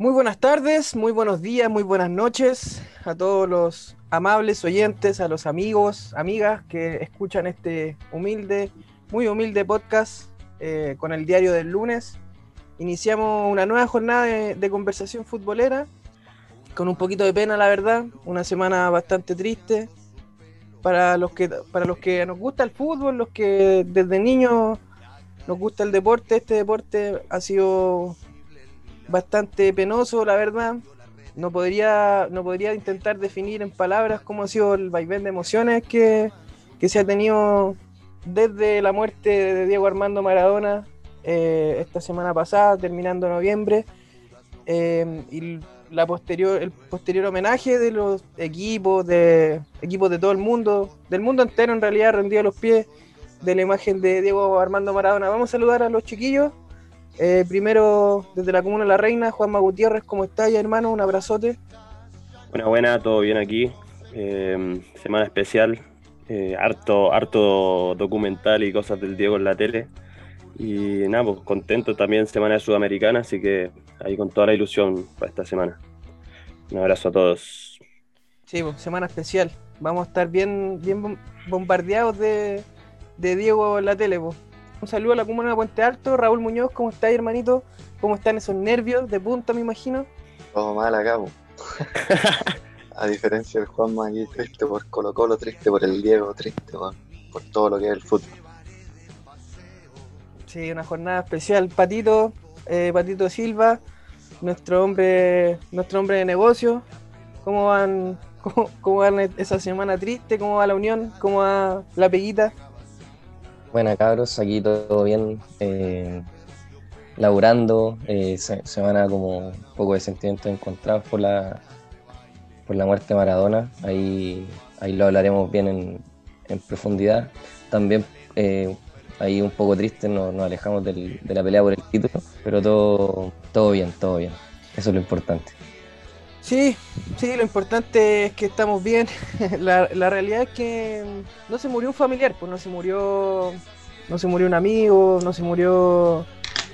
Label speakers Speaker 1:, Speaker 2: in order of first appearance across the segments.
Speaker 1: Muy buenas tardes, muy buenos días, muy buenas noches a todos los amables oyentes, a los amigos, amigas que escuchan este humilde, muy humilde podcast eh, con el diario del lunes. Iniciamos una nueva jornada de, conversación futbolera, con un poquito de pena, la verdad, una semana bastante triste para los que, para los que nos gusta el fútbol, los que desde niños nos gusta el deporte. Este deporte ha sido bastante penoso, la verdad. No podría, no podría intentar definir en palabras cómo ha sido el vaivén de emociones que, se ha tenido desde la muerte de Diego Armando Maradona eh, esta semana pasada, terminando noviembre, eh, y la posterior, el posterior homenaje de los equipos, de equipos de todo el mundo, del mundo entero en realidad, rendido a los pies de la imagen de Diego Armando Maradona. Vamos a saludar a los chiquillos. Eh, primero, desde la Comuna de La Reina, Juanma Gutiérrez, ¿cómo estás, hermano? Un abrazote.
Speaker 2: Buena, buena, todo bien aquí. Eh, semana especial, eh, harto, harto documental y cosas del Diego en la tele. Y nada, pues contento también, semana sudamericana, así que ahí con toda la ilusión para esta semana. Un abrazo a todos.
Speaker 1: Sí, pues, semana especial. Vamos a estar bien, bien bombardeados de, de Diego en la tele, pues. Un saludo a la comuna de Puente Alto. Raúl Muñoz, ¿cómo estás, hermanito? ¿Cómo están esos nervios de punta, me imagino?
Speaker 3: Todo mal acá, A diferencia del Juanma aquí, triste por Colo Colo, triste por el Diego, triste por, todo lo que es el fútbol.
Speaker 1: Sí, una jornada especial. Patito, eh, Patito Silva, nuestro hombre, nuestro hombre de negocio. ¿Cómo van, cómo van esa semana triste? ¿Cómo va la unión? ¿Cómo va la peguita?
Speaker 4: Buena cabros, aquí todo bien, eh, laburando, eh, se, semana como un poco de sentimientos encontrados por la, por la muerte de Maradona, ahí, ahí lo hablaremos bien en, profundidad. También eh, ahí un poco triste, nos, alejamos de la pelea por el título, pero todo, todo bien, todo bien, eso es lo importante.
Speaker 1: Sí, sí, lo importante es que estamos bien. La, realidad es que no se murió un familiar, pues no se murió, no se murió un amigo, no se murió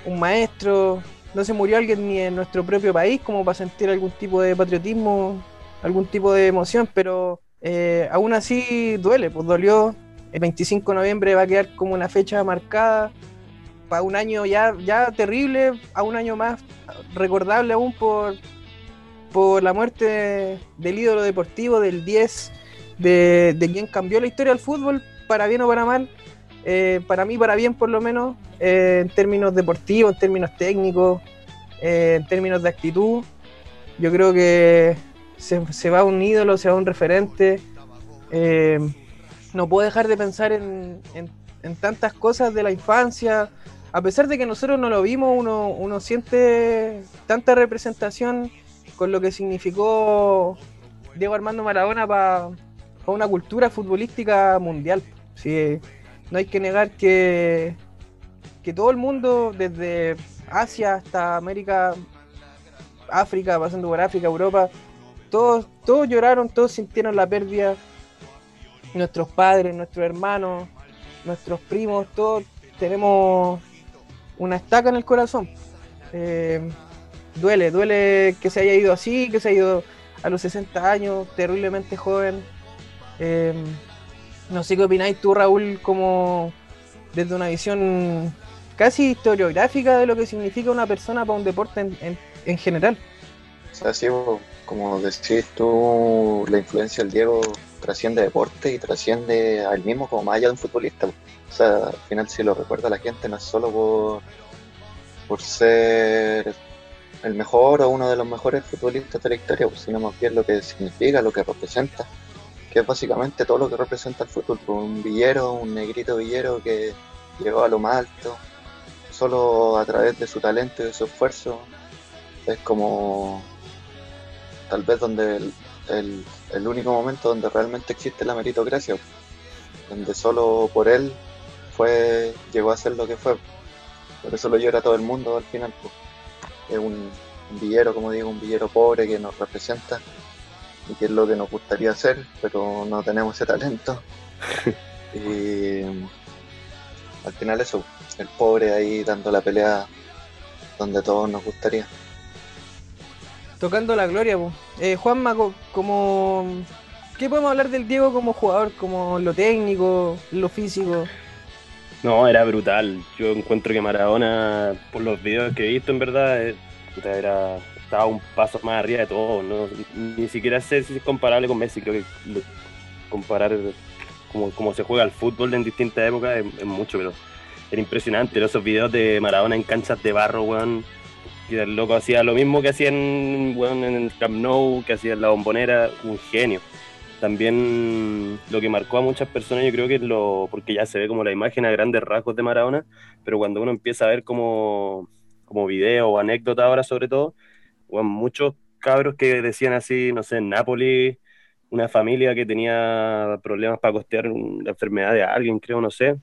Speaker 1: un maestro, no se murió alguien ni en nuestro propio país como para sentir algún tipo de patriotismo, algún tipo de emoción, pero eh, aún así duele, pues dolió. El 25 de noviembre va a quedar como una fecha marcada para un año ya, ya terrible, a un año más recordable aún por, por la muerte del ídolo deportivo, del 10, de, quien cambió la historia del fútbol, para bien o para mal, eh, para mí para bien por lo menos, eh, en términos deportivos, en términos técnicos, eh, en términos de actitud. Yo creo que se, va un ídolo, se va un referente. no puedo dejar de pensar en, tantas cosas de la infancia. A pesar de que nosotros no lo vimos, uno siente tanta representación con lo que significó Diego Armando Maradona para una cultura futbolística mundial. Sí, no hay que negar que, que todo el mundo, desde Asia hasta América, África, pasando por África, Europa, todos, todos lloraron, todos sintieron la pérdida. Nuestros padres, nuestros hermanos, nuestros primos, todos tenemos una estaca en el corazón. Eh, duele, duele que se haya ido así, que se haya ido a los 60 años, terriblemente joven. Em, no sé qué opináis tú, Raúl, como desde una visión casi historiográfica de lo que significa una persona para un deporte en, en, general.
Speaker 3: O sea, sí, como decís tú, la influencia del Diego trasciende deporte y trasciende al mismo como más allá de un futbolista. O sea, al final si lo recuerda la gente no es solo por, por ser el mejor o uno de los mejores futbolistas de la historia, pues, sino más bien lo que significa, lo que representa, que es básicamente todo lo que representa el fútbol, pues, un villero, un negrito villero que llegó a lo más alto, solo a través de su talento y de su esfuerzo, es como tal vez donde el, el, único momento donde realmente existe la meritocracia, donde solo por él fue llegó a ser lo que fue. Por eso lo llora todo el mundo al final. Pues. Es un, villero, como digo, un villero pobre que nos representa y que es lo que nos gustaría hacer, pero no tenemos ese talento. y al final eso, el pobre ahí dando la pelea donde todos nos gustaría
Speaker 1: tocando la gloria. Eh, Juanma, como, ¿qué podemos hablar del Diego como jugador, como lo técnico, lo físico?
Speaker 2: No, era brutal. Yo encuentro que Maradona, por los videos que he visto, en verdad, eh, era, estaba un paso más arriba de todo. ¿no? Ni siquiera sé si es comparable con Messi. Creo que comparar como, se juega el fútbol en distintas épocas es, mucho, pero era impresionante. Esos videos de Maradona en canchas de barro, weón que el loco hacía lo mismo que hacía en, bueno, en el Camp Nou, que hacía en la bombonera, un genio. También lo que marcó a muchas personas, yo creo que es lo, porque ya se ve como la imagen a grandes rasgos de Maradona, pero cuando uno empieza a ver como, como video o anécdota ahora sobre todo, bueno, muchos cabros que decían así, no sé, en Nápoles, una familia que tenía problemas para costear la enfermedad de alguien, creo, no sé,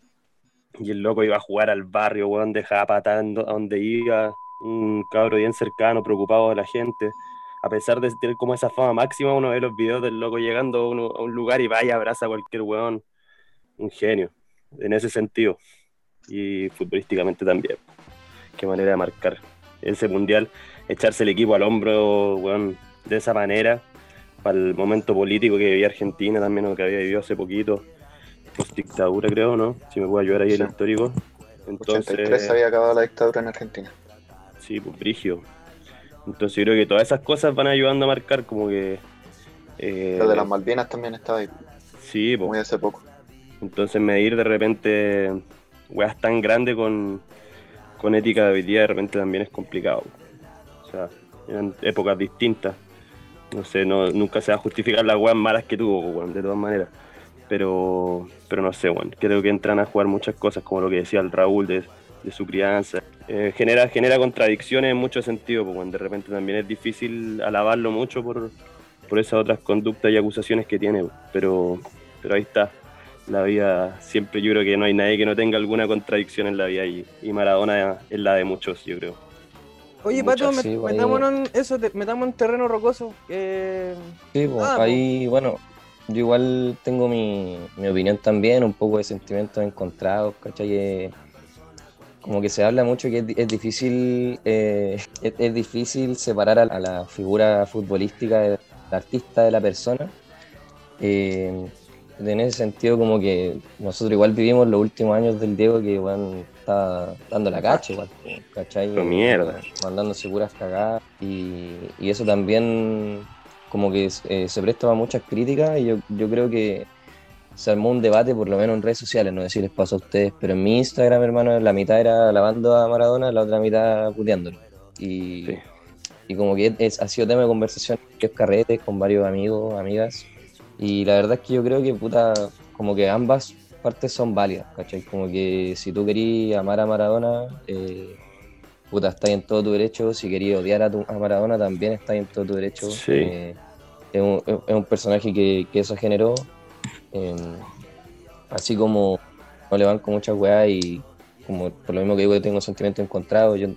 Speaker 2: y el loco iba a jugar al barrio, weón, dejaba patando a donde iba, un cabro bien cercano, preocupado de la gente. A pesar de tener como esa fama máxima, uno ve los videos del loco llegando a, un lugar y vaya, abraza a cualquier weón. Un genio, en ese sentido. Y futbolísticamente también. Qué manera de marcar ese mundial, echarse el equipo al hombro, weón, de esa manera, para el momento político que vivía Argentina también, o que había vivido hace poquito, post dictadura creo, ¿no? Si me puedo ayudar ahí el histórico.
Speaker 3: Entonces, había acabado la dictadura en Argentina.
Speaker 2: Sí, pues brigio. Entonces yo creo que todas esas cosas van ayudando a marcar como que...
Speaker 3: Eh, Lo de las Malvinas también estaba ahí.
Speaker 2: Sí, pues.
Speaker 3: Muy hace poco.
Speaker 2: Entonces medir de repente weas tan grandes con, con ética de hoy día de repente también es complicado. O sea, eran épocas distintas. No sé, no, nunca se va a justificar las weas malas que tuvo, de todas maneras. Pero, pero no sé, bueno, creo que entran a jugar muchas cosas, como lo que decía el Raúl de, de su crianza, eh, genera, genera contradicciones en muchos sentidos, porque de repente también es difícil alabarlo mucho por, por esas otras conductas y acusaciones que tiene, pero, pero ahí está. La vida, siempre yo creo que no hay nadie que no tenga alguna contradicción en la vida y, y Maradona es la de muchos, yo creo.
Speaker 1: Oye, Pato, metámonos en eso, metamos en terreno rocoso. Sí,
Speaker 4: pues, ahí, bueno, yo igual tengo mi, mi, opinión también, un poco de sentimientos encontrados, ¿cachai? Como que se habla mucho que es, difícil eh, es, difícil separar a, la figura futbolística del artista de la persona. Eh, en ese sentido, como que nosotros igual vivimos los últimos años del Diego que bueno, está dando la cacha igual, ¿cachai?
Speaker 2: mierda.
Speaker 4: Mandándose puras cagadas. Y, y, eso también como que eh, se presta a muchas críticas y yo, yo creo que se armó un debate, por lo menos en redes sociales, no sé si les pasó a ustedes, pero en mi Instagram, hermano, la mitad era alabando a Maradona, la otra mitad puteándolo. Y, y como que es, ha sido tema de conversación en carretes con varios amigos, amigas. Y la verdad es que yo creo que, puta, como que ambas partes son válidas, ¿cachai? Como que si tú querías amar a Maradona, eh, puta, estás en todo tu derecho. Si querías odiar a, tu, a Maradona, también estás en todo tu derecho. Eh, es, un, es, un, personaje que, que eso generó Em, así como no le van con muchas weas y como por lo mismo que digo que tengo sentimientos encontrados, yo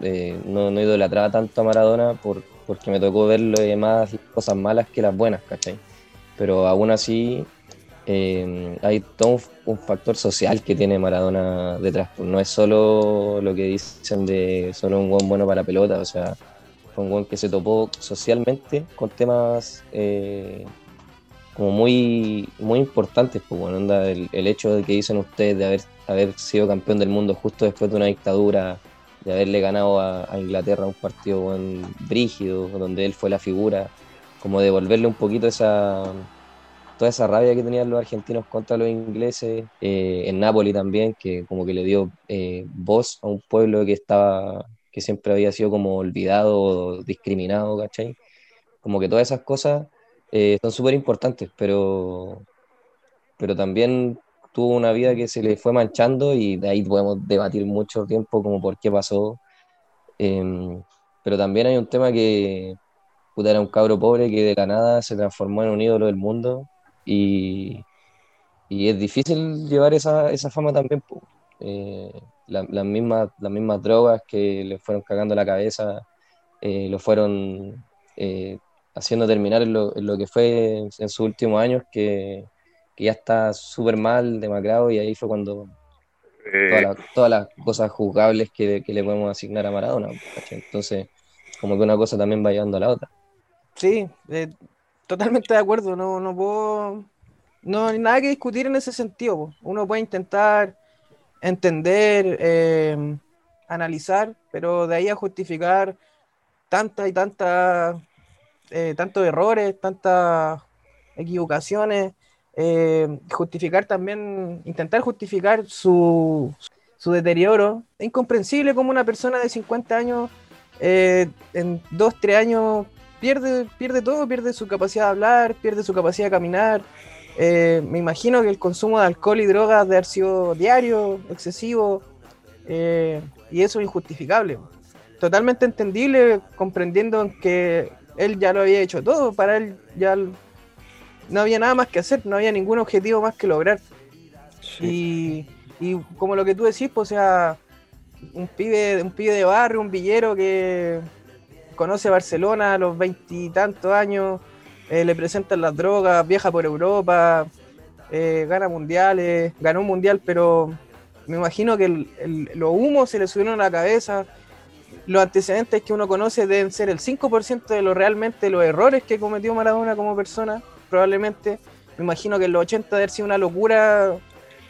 Speaker 4: eh, no, no idolatraba tanto a Maradona por, porque me tocó verlo más cosas malas que las buenas, ¿cachai? Pero aún así em, hay todo un, factor social que tiene Maradona detrás. Pues no es solo lo que dicen de solo un buen bueno para pelota, o sea, fue un buen que se topó socialmente con temas eh, como muy, muy importantes, pues bueno, onda, el, hecho de que dicen ustedes de haber, haber sido campeón del mundo justo después de una dictadura, de haberle ganado a, Inglaterra un partido brígido, donde él fue la figura, como devolverle un poquito esa toda esa rabia que tenían los argentinos contra los ingleses, eh, en Nápoles también, que como que le dio eh, voz a un pueblo que estaba, que siempre había sido como olvidado o discriminado, ¿cachai? Como que todas esas cosas eh, son súper importantes, pero, pero también tuvo una vida que se le fue manchando y de ahí podemos debatir mucho tiempo como por qué pasó. Em, pero también hay un tema que era un cabro pobre que de la nada se transformó en un ídolo del mundo y, y es difícil llevar esa, esa fama también. Eh, las, mismas, las mismas drogas que le fueron cagando la cabeza, eh, lo fueron haciendo terminar en lo, en lo, que fue en, sus últimos años, que, que ya está súper mal, demacrado, y ahí fue cuando todas, todas, las cosas juzgables que, que, le podemos asignar a Maradona. Entonces, como que una cosa también va llevando a la otra.
Speaker 1: Sí, totalmente de acuerdo, no, no puedo, no hay nada que discutir en ese sentido. Uno puede intentar entender, eh, analizar, pero de ahí a justificar tantas y tantas, eh, tantos errores, tantas equivocaciones, eh, justificar también, intentar justificar su, su deterioro. Es incomprensible como una persona de 50 años en 2, 3 años pierde, pierde todo, pierde su capacidad de hablar, pierde su capacidad de caminar. Eh, me imagino que el consumo de alcohol y drogas debe haber diario, excesivo, eh, y eso es injustificable. Totalmente entendible, comprendiendo que él ya lo había hecho todo, para él ya no había nada más que hacer, no había ningún objetivo más que lograr. Y, y, como lo que tú decís, pues, o sea, un pibe, un pibe de barrio, un villero que, conoce Barcelona a los veintitantos años, eh, le presentan las drogas, viaja por Europa, eh, gana mundiales, ganó un mundial, pero me imagino que los humos se le subieron a la cabeza. Los antecedentes que uno conoce deben ser el 5% de lo realmente los errores que cometió Maradona como persona, probablemente. Me imagino que en los 80 debe haber sido una locura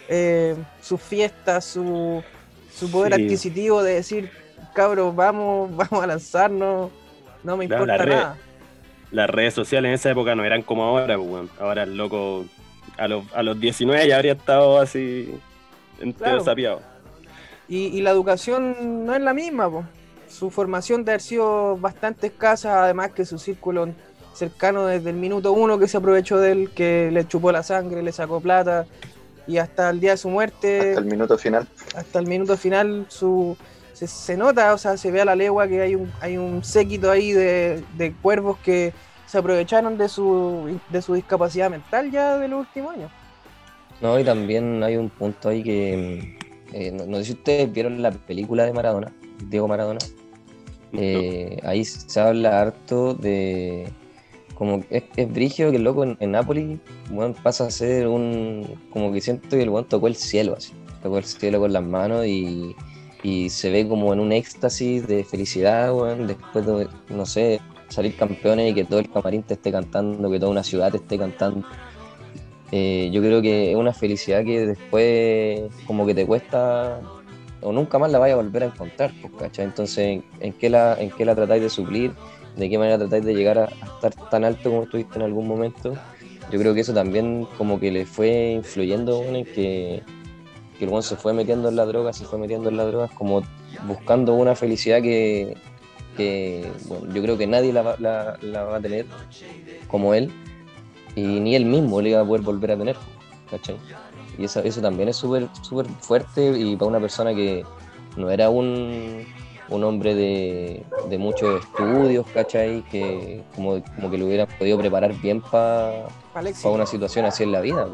Speaker 1: eh, sus fiestas, su, su poder adquisitivo de decir, cabros, vamos, vamos a lanzarnos, no me importa nada.
Speaker 2: Las redes sociales en esa época no eran como ahora, pues, ahora el loco a los, a los 19 ya habría estado así entero sapiado.
Speaker 1: Y, la educación no es la misma, pues. Su formación de haber sido bastante escasa, además que su círculo cercano desde el minuto uno que se aprovechó de él, que le chupó la sangre, le sacó plata, y hasta el día de su muerte.
Speaker 3: Hasta el minuto final.
Speaker 1: Hasta el minuto final, su, se, nota, o sea, se ve a la legua que hay un, hay un séquito ahí de, cuervos que se aprovecharon de su, de su discapacidad mental ya de los últimos años.
Speaker 4: No, y también hay un punto ahí que, eh, no, sé si ustedes vieron la película de Maradona, Diego Maradona. Eh, ahí se habla harto de como es, es brigio que el loco en, Nápoles pasa a ser un como que siento que el buen tocó el cielo así tocó el cielo con las manos y, y se ve como en un éxtasis de felicidad, después de, no sé, salir campeones y que todo el camarín te esté cantando, que toda una ciudad te esté cantando. Eh, yo creo que es una felicidad que después como que te cuesta o nunca más la vaya a volver a encontrar, pues, ¿cachai? Entonces, ¿en qué, la, ¿en qué la tratáis de suplir? ¿De qué manera tratáis de llegar a, estar tan alto como estuviste en algún momento? Yo creo que eso también como que le fue influyendo en que que el buen se fue metiendo en la droga, se fue metiendo en la droga, como buscando una felicidad que, bueno, yo creo que nadie la, va a tener como él, y ni él mismo le iba a poder volver a tener, ¿cachai? Y eso, eso también es súper súper fuerte y para una persona que no era un, un hombre de, de, muchos estudios, ¿cachai? Que como, como que lo hubiera podido preparar bien para una situación así en la vida.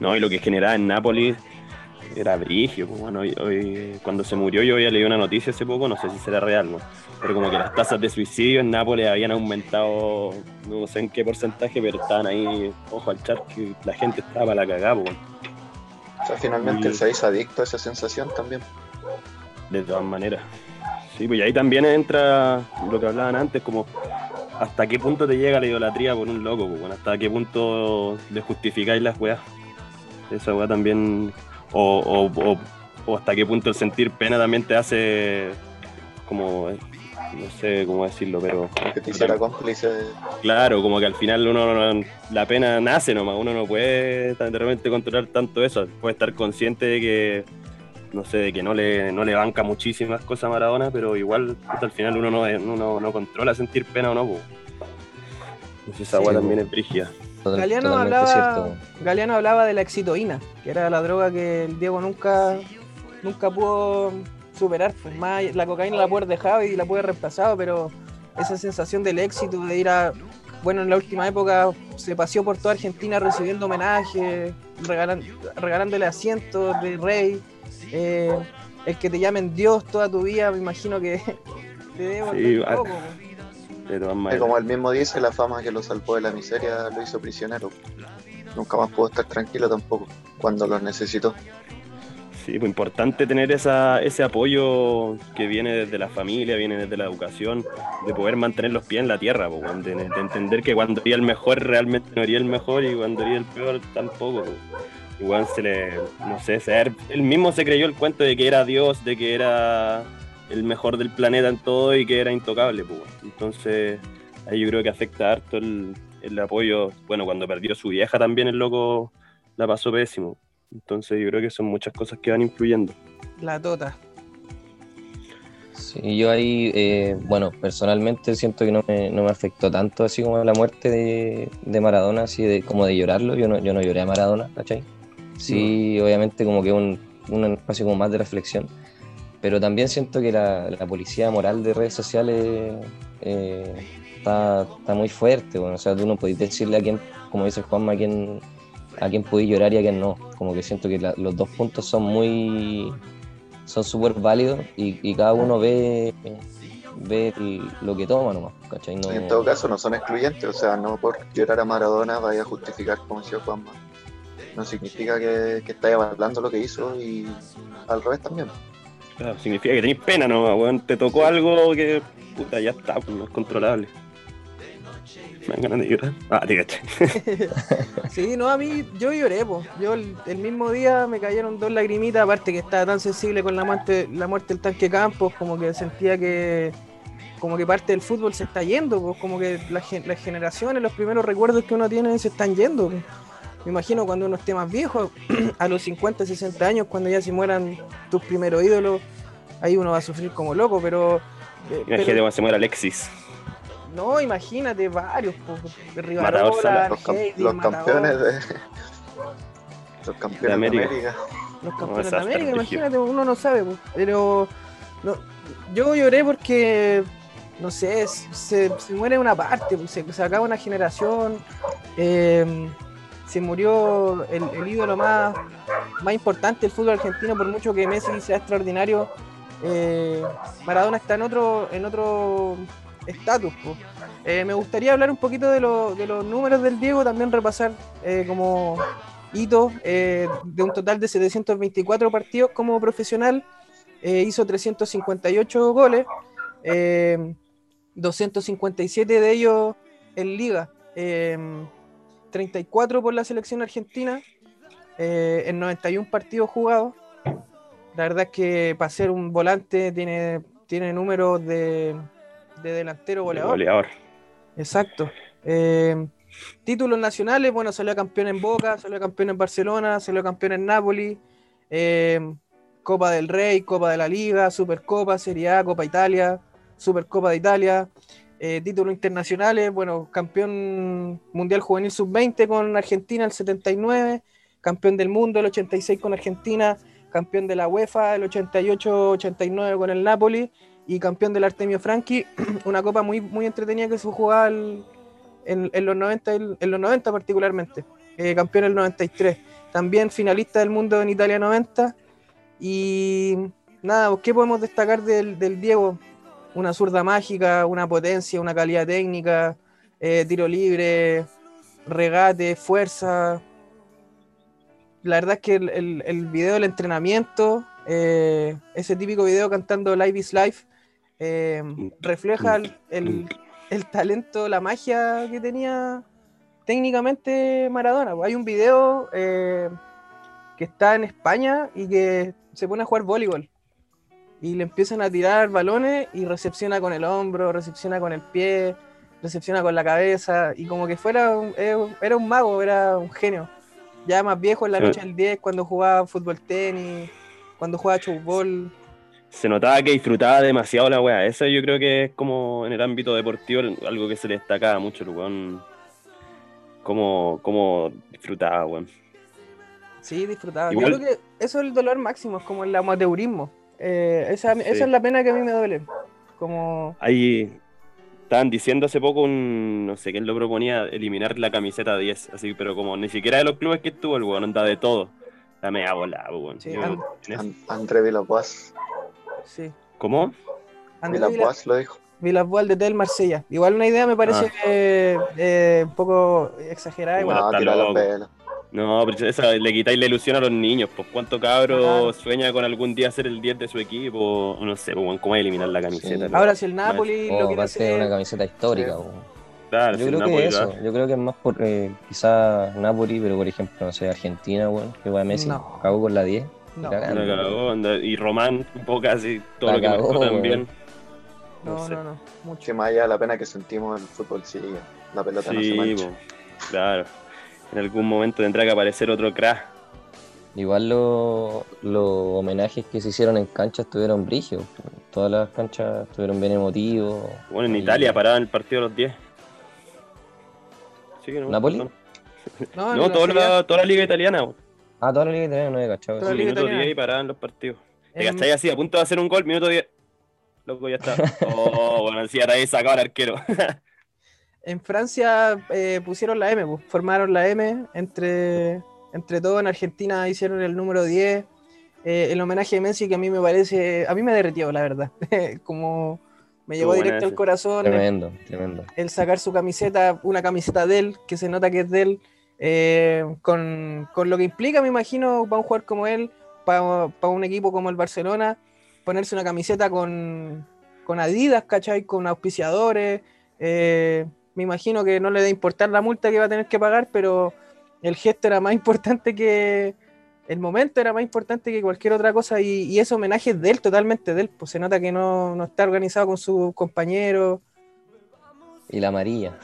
Speaker 2: No, y lo que generaba en Nápoles era brigio. Pues, bueno, hoy, cuando se murió yo había leído una noticia hace poco, no sé si será real, ¿no? pero como que las tasas de suicidio en Nápoles habían aumentado, no sé en qué porcentaje, pero estaban ahí, ojo al chat, que la gente estaba para la cagada. Pues,
Speaker 3: o sea, finalmente él se hizo adicto a esa sensación también.
Speaker 2: De todas maneras. Sí, pues ahí también entra lo que hablaban antes, como hasta qué punto te llega la idolatría por un loco, pues, hasta qué punto le justificáis las weas. Esa wea también, o, o, o, hasta qué punto el sentir pena también te hace como, no sé cómo decirlo, pero...
Speaker 3: Que te hiciera cómplice.
Speaker 2: Claro, como que al final uno, la pena nace nomás, uno no puede de repente controlar tanto eso, puede estar consciente de que no sé, de que no le, no le banca muchísimas cosas a Maradona, pero igual al final uno no, no, controla sentir pena o no. Pues. esa agua también es brígida.
Speaker 1: Galeano hablaba, Galeano hablaba de la exitoína, que era la droga que el Diego nunca, nunca pudo superar. Pues más, la cocaína la puede dejar y la puede reemplazado, pero esa sensación del éxito, de ir a. Bueno, en la última época se paseó por toda Argentina recibiendo homenajes, regalándole asientos de rey eh, el que te llamen Dios toda tu vida, me imagino que te debo sí, poco.
Speaker 3: Como él mismo dice, la fama que lo salvó de la miseria lo hizo prisionero. Nunca más pudo estar tranquilo tampoco cuando lo necesitó.
Speaker 2: Sí, pues importante tener esa, ese apoyo que viene desde la familia, viene desde la educación, de poder mantener los pies en la tierra, de, entender que cuando haría el mejor realmente no haría el mejor y cuando haría el peor tampoco igual se le, no sé, él mismo se creyó el cuento de que era Dios, de que era el mejor del planeta en todo y que era intocable, pues. Entonces, ahí yo creo que afecta harto el, el apoyo. Bueno, cuando perdió su vieja también el loco la pasó pésimo. Entonces, yo creo que son muchas cosas que van influyendo.
Speaker 1: La tota.
Speaker 4: Sí, yo ahí, eh, bueno, personalmente siento que no me, no me, afectó tanto así como la muerte de, de Maradona, así de como de llorarlo. Yo no, yo no lloré a Maradona, ¿cachai? Sí, obviamente como que un, un espacio como más de reflexión, pero también siento que la, la policía moral de redes sociales eh, está, está, muy fuerte, bueno, o sea, tú no podés decirle a quién, como dice Juanma, a quién, a quién puede llorar y a quién no, como que siento que los dos puntos son muy, son súper válidos y, cada uno ve ve lo que toma nomás, ¿cachai? No...
Speaker 3: En todo caso no son excluyentes, o sea, no por llorar a Maradona vaya a justificar como decía Juanma no significa que, que estáis avalando lo que hizo y al revés también.
Speaker 2: Claro, significa que tenéis pena, ¿no? Bueno, te tocó algo que, puta, ya está, pues, no es controlable. Me dan ganas de llorar. Ah, dígate.
Speaker 1: sí, no, a mí, yo lloré, pues. Yo el, mismo día me cayeron dos lagrimitas, aparte que estaba tan sensible con la muerte, la muerte del tanque Campos, como que sentía que como que parte del fútbol se está yendo, pues como que las, las generaciones, los primeros recuerdos que uno tiene se están yendo. Pues me imagino cuando uno esté más viejo, a los 50, 60 años, cuando ya se mueran tus primeros ídolos, ahí uno va a sufrir como loco, pero...
Speaker 2: Eh, imagínate cuando se muera Alexis.
Speaker 1: No, imagínate varios, pues,
Speaker 3: Rivarola, los, los campeones de... Los campeones de América.
Speaker 1: Los campeones de América, imagínate, uno no sabe, pero... yo lloré porque no sé, se, muere una parte, se, se, acaba una generación. Eh, se murió el, ídolo más, más importante del fútbol argentino, por mucho que Messi sea extraordinario. Eh, Maradona está en otro en otro estatus. Eh, me gustaría hablar un poquito de, de, los números del Diego, también repasar eh, como hito de un total de 724 partidos como profesional. hizo 358 goles, 257 de ellos en liga. 34 por la selección argentina, eh, en 91 partidos jugados. La verdad es que para ser un volante tiene, tiene números de, delantero goleador. Exacto. Eh, títulos nacionales, bueno, salió campeón en Boca, salió campeón en Barcelona, salió campeón en Nápoles, eh, Copa del Rey, Copa de la Liga, Supercopa, Serie A, Copa Italia, Supercopa de Italia, eh, títulos internacionales, bueno, campeón mundial juvenil sub-20 con Argentina el 79, campeón del mundo el 86 con Argentina, campeón de la UEFA el 88-89 con el Napoli y campeón del Artemio Franchi, una copa muy, muy entretenida que se jugaba en, los 90, en los 90 particularmente, eh, campeón el 93, también finalista del mundo en Italia 90 y nada, ¿qué podemos destacar del, del Diego? Una zurda mágica, una potencia, una calidad técnica, eh, tiro libre, regate, fuerza. La verdad es que el, video del entrenamiento, eh, ese típico video cantando Live is Life, eh, refleja el, el- el talento, la magia que tenía técnicamente Maradona. Hay un video que está en España y que se pone a jugar voleibol. Y le empiezan a tirar balones y recepciona con el hombro, recepciona con el pie, recepciona con la cabeza. Y como que fuera un- eh, era un mago, era un genio. Ya más viejo en la noche del 10, cuando jugaba fútbol tenis, cuando jugaba chubol.
Speaker 2: Se notaba que disfrutaba demasiado la weá. Eso yo creo que es como en el ámbito deportivo algo que se le destacaba mucho, el weón. Cómo, cómo disfrutaba, weón.
Speaker 1: Sí, disfrutaba.
Speaker 2: Igual-
Speaker 1: Yo creo que eso es el dolor máximo, es como el amateurismo. Eh, esa,
Speaker 2: Sí.
Speaker 1: esa es la pena que a mí me duele. Como,
Speaker 2: Ahí estaban diciendo hace poco un, no sé quién lo proponía, eliminar la camiseta 10, así, pero como ni siquiera de los clubes que estuvo, el weón anda de todo. La media bola, weón.
Speaker 1: Sí, and-
Speaker 3: André Villas-Boas.
Speaker 1: sí.
Speaker 2: ¿Cómo?
Speaker 1: André Vila-
Speaker 3: Villas-Boas lo dijo.
Speaker 1: Villas-Boas del Del Marsella. Igual una idea me parece
Speaker 2: Ah.
Speaker 1: eh, eh, un poco exagerada.
Speaker 2: Igual.
Speaker 1: Igual.
Speaker 3: No,
Speaker 2: No, pero esa le quitáis la ilusión a los niños, pues cuánto cabro
Speaker 1: Claro.
Speaker 2: sueña con algún día ser el 10 de su equipo, no sé, pues, cómo eliminar la camiseta.
Speaker 4: Sí.
Speaker 1: Ahora, si el Napoli
Speaker 4: O
Speaker 1: lo quiere
Speaker 4: de una
Speaker 1: hacer.
Speaker 4: camiseta histórica.
Speaker 1: Sí.
Speaker 2: Claro,
Speaker 4: Yo creo
Speaker 2: Napoli
Speaker 4: que eso, yo creo que es más por eh, quizá Napoli, pero por ejemplo, no sé, Argentina, bueno, que va Messi,
Speaker 1: No.
Speaker 4: acabó con la 10.
Speaker 1: No.
Speaker 2: La cagó, anda- y Román, un poco casi todo
Speaker 4: La
Speaker 2: lo que
Speaker 4: cagó,
Speaker 2: marcó también.
Speaker 1: no,
Speaker 2: no sé.
Speaker 1: no, no, mucho.
Speaker 3: Que más allá de la pena que sentimos en el fútbol sigue. La pelota no se
Speaker 2: Sí,
Speaker 3: mancha.
Speaker 2: po, claro. En algún momento tendrá que aparecer otro crack.
Speaker 4: Igual lo- los homenajes que se hicieron en cancha estuvieron brígidos. Todas las canchas estuvieron bien emotivos.
Speaker 2: Bueno, en
Speaker 4: Y-
Speaker 2: Italia paraban el partido a los 10. Sí no,
Speaker 4: ¿Napoli?
Speaker 1: No,
Speaker 2: No, toda la, toda la liga italiana, po.
Speaker 4: Ah, toda la liga italiana no había cachado.
Speaker 1: Toda la liga
Speaker 2: minuto
Speaker 1: italiana.
Speaker 2: 10 y paraban los partidos. ¿Te
Speaker 1: en-
Speaker 2: así? A punto de hacer un gol, minuto 10. Loco, ya está. Oh, bueno, así ahora ahí sacado al arquero.
Speaker 1: En Francia eh, pusieron la M, pues, formaron la M entre, entre todos. En Argentina hicieron el número 10. Eh, el homenaje de Messi que a mí me parece, a mí me derretió, la verdad. Como me llevó directo al corazón el,
Speaker 4: Tremendo, tremendo.
Speaker 1: el sacar su camiseta, una camiseta de él, que se nota que es de él, eh, con, con lo que implica, me imagino, para un jugador como él, para, para un equipo como el Barcelona, ponerse una camiseta con, con Adidas, ¿cachai? Con auspiciadores. eh, me imagino que no le debe importar la multa que va a tener que pagar, pero el gesto era más importante que. El momento era más importante que cualquier otra cosa y, y ese homenaje es de él, totalmente de él. Pues se nota que no, no está organizado con sus compañeros.
Speaker 4: Y la amarilla.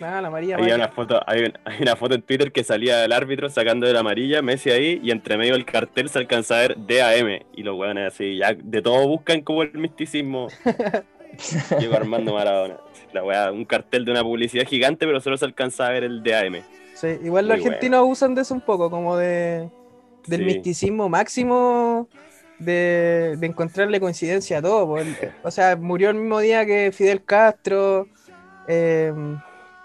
Speaker 1: Nada, la María.
Speaker 2: Había
Speaker 1: María.
Speaker 2: una foto, hay, un- hay una foto en Twitter que salía el árbitro sacando de la amarilla, Messi ahí, y entre medio del cartel se alcanza a ver DAM. Y los weones así, ya de todo buscan como el misticismo. Diego Armando Maradona. La weá, un cartel de una publicidad gigante, pero solo se alcanza a ver el DAM.
Speaker 1: Sí, igual los
Speaker 2: Muy
Speaker 1: argentinos usan de eso un poco, como de del
Speaker 2: Sí.
Speaker 1: misticismo máximo de, de encontrarle coincidencia a todo. po. El- o sea, murió el mismo día que Fidel Castro. eh,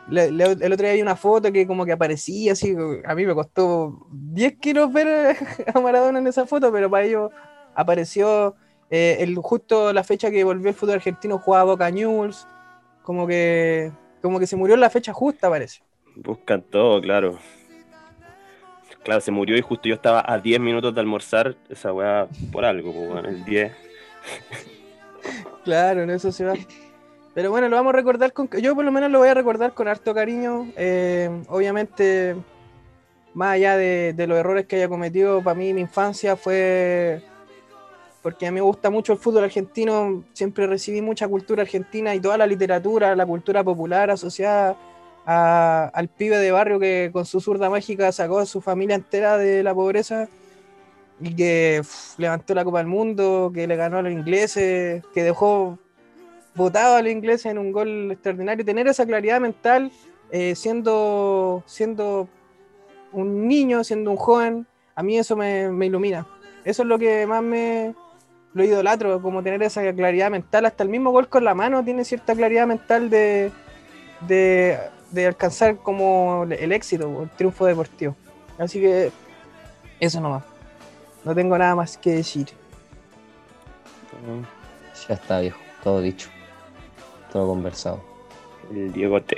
Speaker 1: le- le- el otro día hay una foto que como que aparecía así, a mí me costó 10 kilos ver a Maradona en esa foto, pero para ellos apareció eh, el, justo la fecha que volvió el fútbol argentino jugaba Boca News, como que, como que se murió en la fecha justa parece.
Speaker 2: Buscan todo, claro. Claro, se murió y justo yo estaba a 10 minutos de almorzar. Esa weá por algo, pues, weón, el 10.
Speaker 1: Claro, en eso se va. Pero bueno, lo vamos a recordar con. Yo por lo menos lo voy a recordar con harto cariño. Eh, obviamente, más allá de, de los errores que haya cometido, para mí mi infancia fue. Porque a mí me gusta mucho el fútbol argentino, siempre recibí mucha cultura argentina y toda la literatura, la cultura popular asociada al pibe de barrio que con su zurda mágica sacó a su familia entera de la pobreza y que uf, levantó la Copa del Mundo, que le ganó a los ingleses, que dejó votado a los ingleses en un gol extraordinario. Tener esa claridad mental eh, siendo, siendo un niño, siendo un joven, a mí eso me ilumina. Eso es lo que más me lo idolatro, como tener esa claridad mental. Hasta el mismo gol con la mano tiene cierta claridad mental de, de, de alcanzar como el éxito, el triunfo deportivo. Así que eso nomás. No tengo nada más que decir.
Speaker 4: Ya está, viejo. Todo dicho. Todo conversado.
Speaker 2: El Diego T.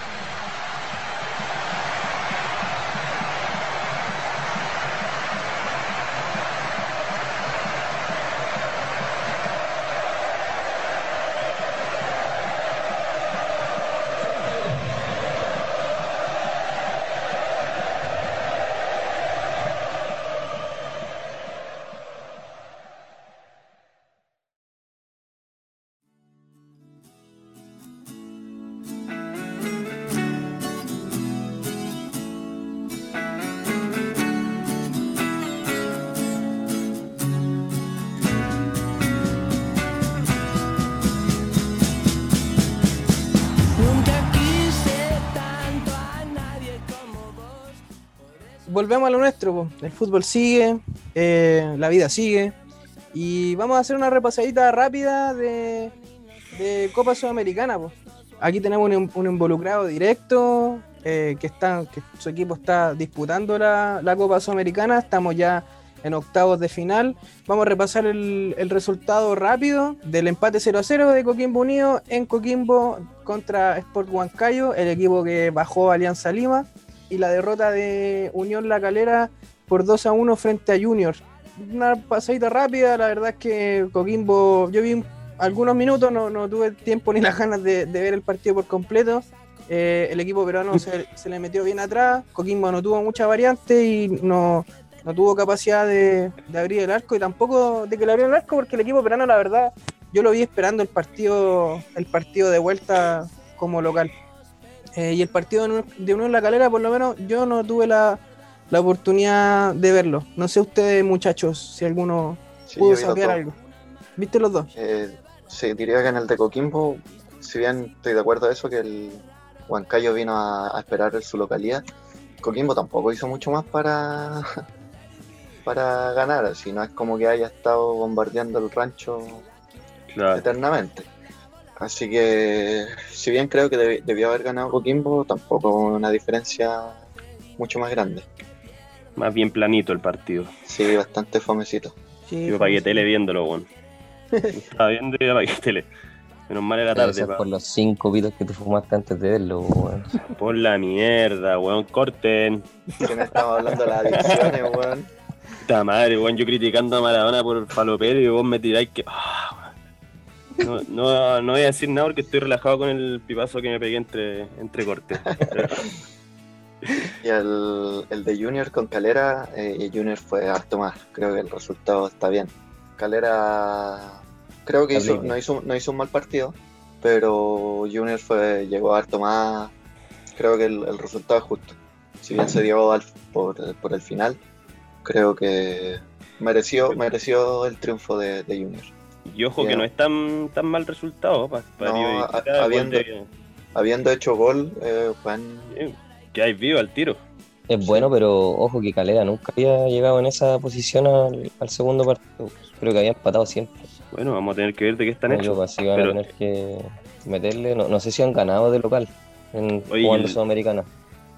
Speaker 1: Volvemos a lo nuestro, el fútbol sigue, eh, la vida sigue. Y vamos a hacer una repasadita rápida de, Copa Sudamericana. Aquí tenemos un, involucrado directo, eh, que, está, que su equipo está disputando la, Copa Sudamericana. Estamos ya en octavos de final. Vamos a repasar el, resultado rápido del empate 0 a 0 de Coquimbo Unido en Coquimbo contra Sport Huancayo, el equipo que bajó Alianza Lima, y la derrota de Unión La Calera por 2 a 1 frente a Junior. Una pasadita rápida, la verdad es que Coquimbo, yo vi algunos minutos, no, no tuve tiempo ni las ganas de, ver el partido por completo. Eh, el equipo peruano se, le metió bien atrás, Coquimbo no tuvo mucha variante y no, no tuvo capacidad de, de abrir el arco y tampoco de que le abrieran el arco porque el equipo peruano la verdad yo lo vi esperando el partido el partido de vuelta como local Eh, y el partido de Unión- La Calera por lo menos yo no tuve la, la oportunidad de verlo no sé ustedes muchachos si alguno
Speaker 3: Sí,
Speaker 1: pudo saber algo ¿viste los dos?
Speaker 3: Eh, sí, diría que en el de Coquimbo, si bien estoy de acuerdo a eso, que el Huancayo vino a, a esperar su localidad, Coquimbo tampoco hizo mucho más para, para ganar, si no es como que haya estado bombardeando el rancho
Speaker 2: Claro.
Speaker 3: eternamente. Así que, si bien creo que debi- debió haber ganado Coquimbo, tampoco una diferencia mucho más grande.
Speaker 2: Más bien planito el partido.
Speaker 3: Sí, bastante fomecito.
Speaker 1: Sí,
Speaker 2: Yo pagué tele viéndolo, weón. Estaba viendo y pagué tele. Menos mal era tarde,
Speaker 4: por los cinco pitos que te fumaste antes de verlo, weón.
Speaker 2: Por la mierda, weón. Corten.
Speaker 3: Que no estamos hablando de las adicciones, weón.
Speaker 2: Puta madre, weón. Yo criticando a Maradona por falopero y vos me tiráis que. Ah. No, no, no voy a decir nada porque estoy relajado con el pipazo que me pegué entre, entre cortes.
Speaker 3: Y el, el de Junior con Calera, eh, y Junior fue harto más. Creo que el resultado está bien. Calera creo que hizo, no, hizo, no hizo un mal partido, pero Junior fue, llegó harto más. Creo que el, el resultado es justo. Si bien se dio al- por, por el final, creo que mereció, mereció el triunfo de, de Junior.
Speaker 2: Y ojo que no es tan, tan mal resultado. Pa, pa-
Speaker 3: No,
Speaker 2: digo,
Speaker 3: a-
Speaker 2: cada gol
Speaker 3: habiendo-
Speaker 2: de-
Speaker 3: Habiendo hecho gol, eh, Juan,
Speaker 2: eh, que hay vivo al tiro.
Speaker 4: Es bueno, pero ojo que Calera nunca había llegado en esa posición al, al segundo partido. Creo que había empatado siempre.
Speaker 2: Bueno, vamos a tener que ver de qué están hechos.
Speaker 4: así van
Speaker 2: pero-
Speaker 4: a tener que meterle. No, no sé si han ganado de local en
Speaker 2: Oye,
Speaker 4: jugando
Speaker 2: el-
Speaker 4: Sudamericana.